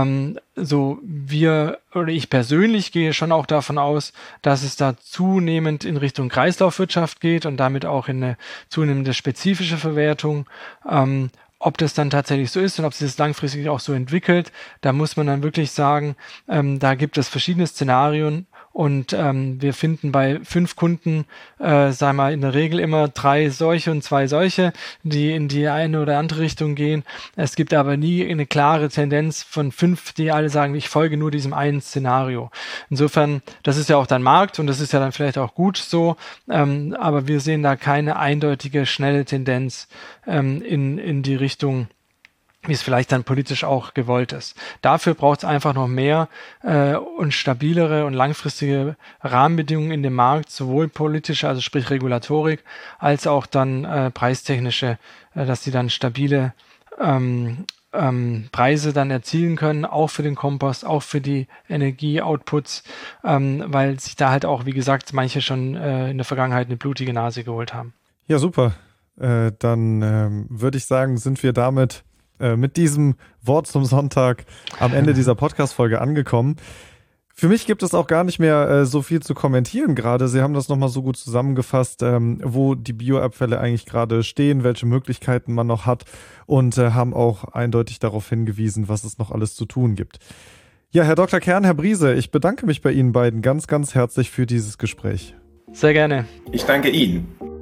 Ähm, so wir oder ich persönlich gehe schon auch davon aus, dass es da zunehmend in Richtung Kreislaufwirtschaft geht und damit auch in eine zunehmende spezifische Verwertung. Ähm, ob das dann tatsächlich so ist und ob sich das langfristig auch so entwickelt, da muss man dann wirklich sagen, ähm, da gibt es verschiedene Szenarien und ähm, wir finden bei fünf Kunden, äh, sagen wir in der Regel immer drei solche und zwei solche, die in die eine oder andere Richtung gehen. Es gibt aber nie eine klare Tendenz von fünf, die alle sagen, ich folge nur diesem einen Szenario. Insofern, das ist ja auch dein Markt und das ist ja dann vielleicht auch gut so, ähm, aber wir sehen da keine eindeutige, schnelle Tendenz ähm, in, in die Richtung, wie es vielleicht dann politisch auch gewollt ist. Dafür braucht es einfach noch mehr äh, und stabilere und langfristige Rahmenbedingungen in dem Markt, sowohl politische, also sprich Regulatorik, als auch dann äh, preistechnische, äh, dass sie dann stabile ähm, ähm, Preise dann erzielen können, auch für den Kompost, auch für die Energieoutputs, ähm, weil sich da halt auch, wie gesagt, manche schon äh, in der Vergangenheit eine blutige Nase geholt haben. Ja, super. Äh, dann ähm, würde ich sagen, sind wir damit äh, mit diesem Wort zum Sonntag am Ende dieser Podcast-Folge angekommen. Für mich gibt es auch gar nicht mehr äh, so viel zu kommentieren gerade. Sie haben das nochmal so gut zusammengefasst, ähm, wo die Bioabfälle eigentlich gerade stehen, welche Möglichkeiten man noch hat und äh, haben auch eindeutig darauf hingewiesen, was es noch alles zu tun gibt. Ja, Herr Dr. Kern, Herr Briese, ich bedanke mich bei Ihnen beiden ganz, ganz herzlich für dieses Gespräch. Sehr gerne. Ich danke Ihnen.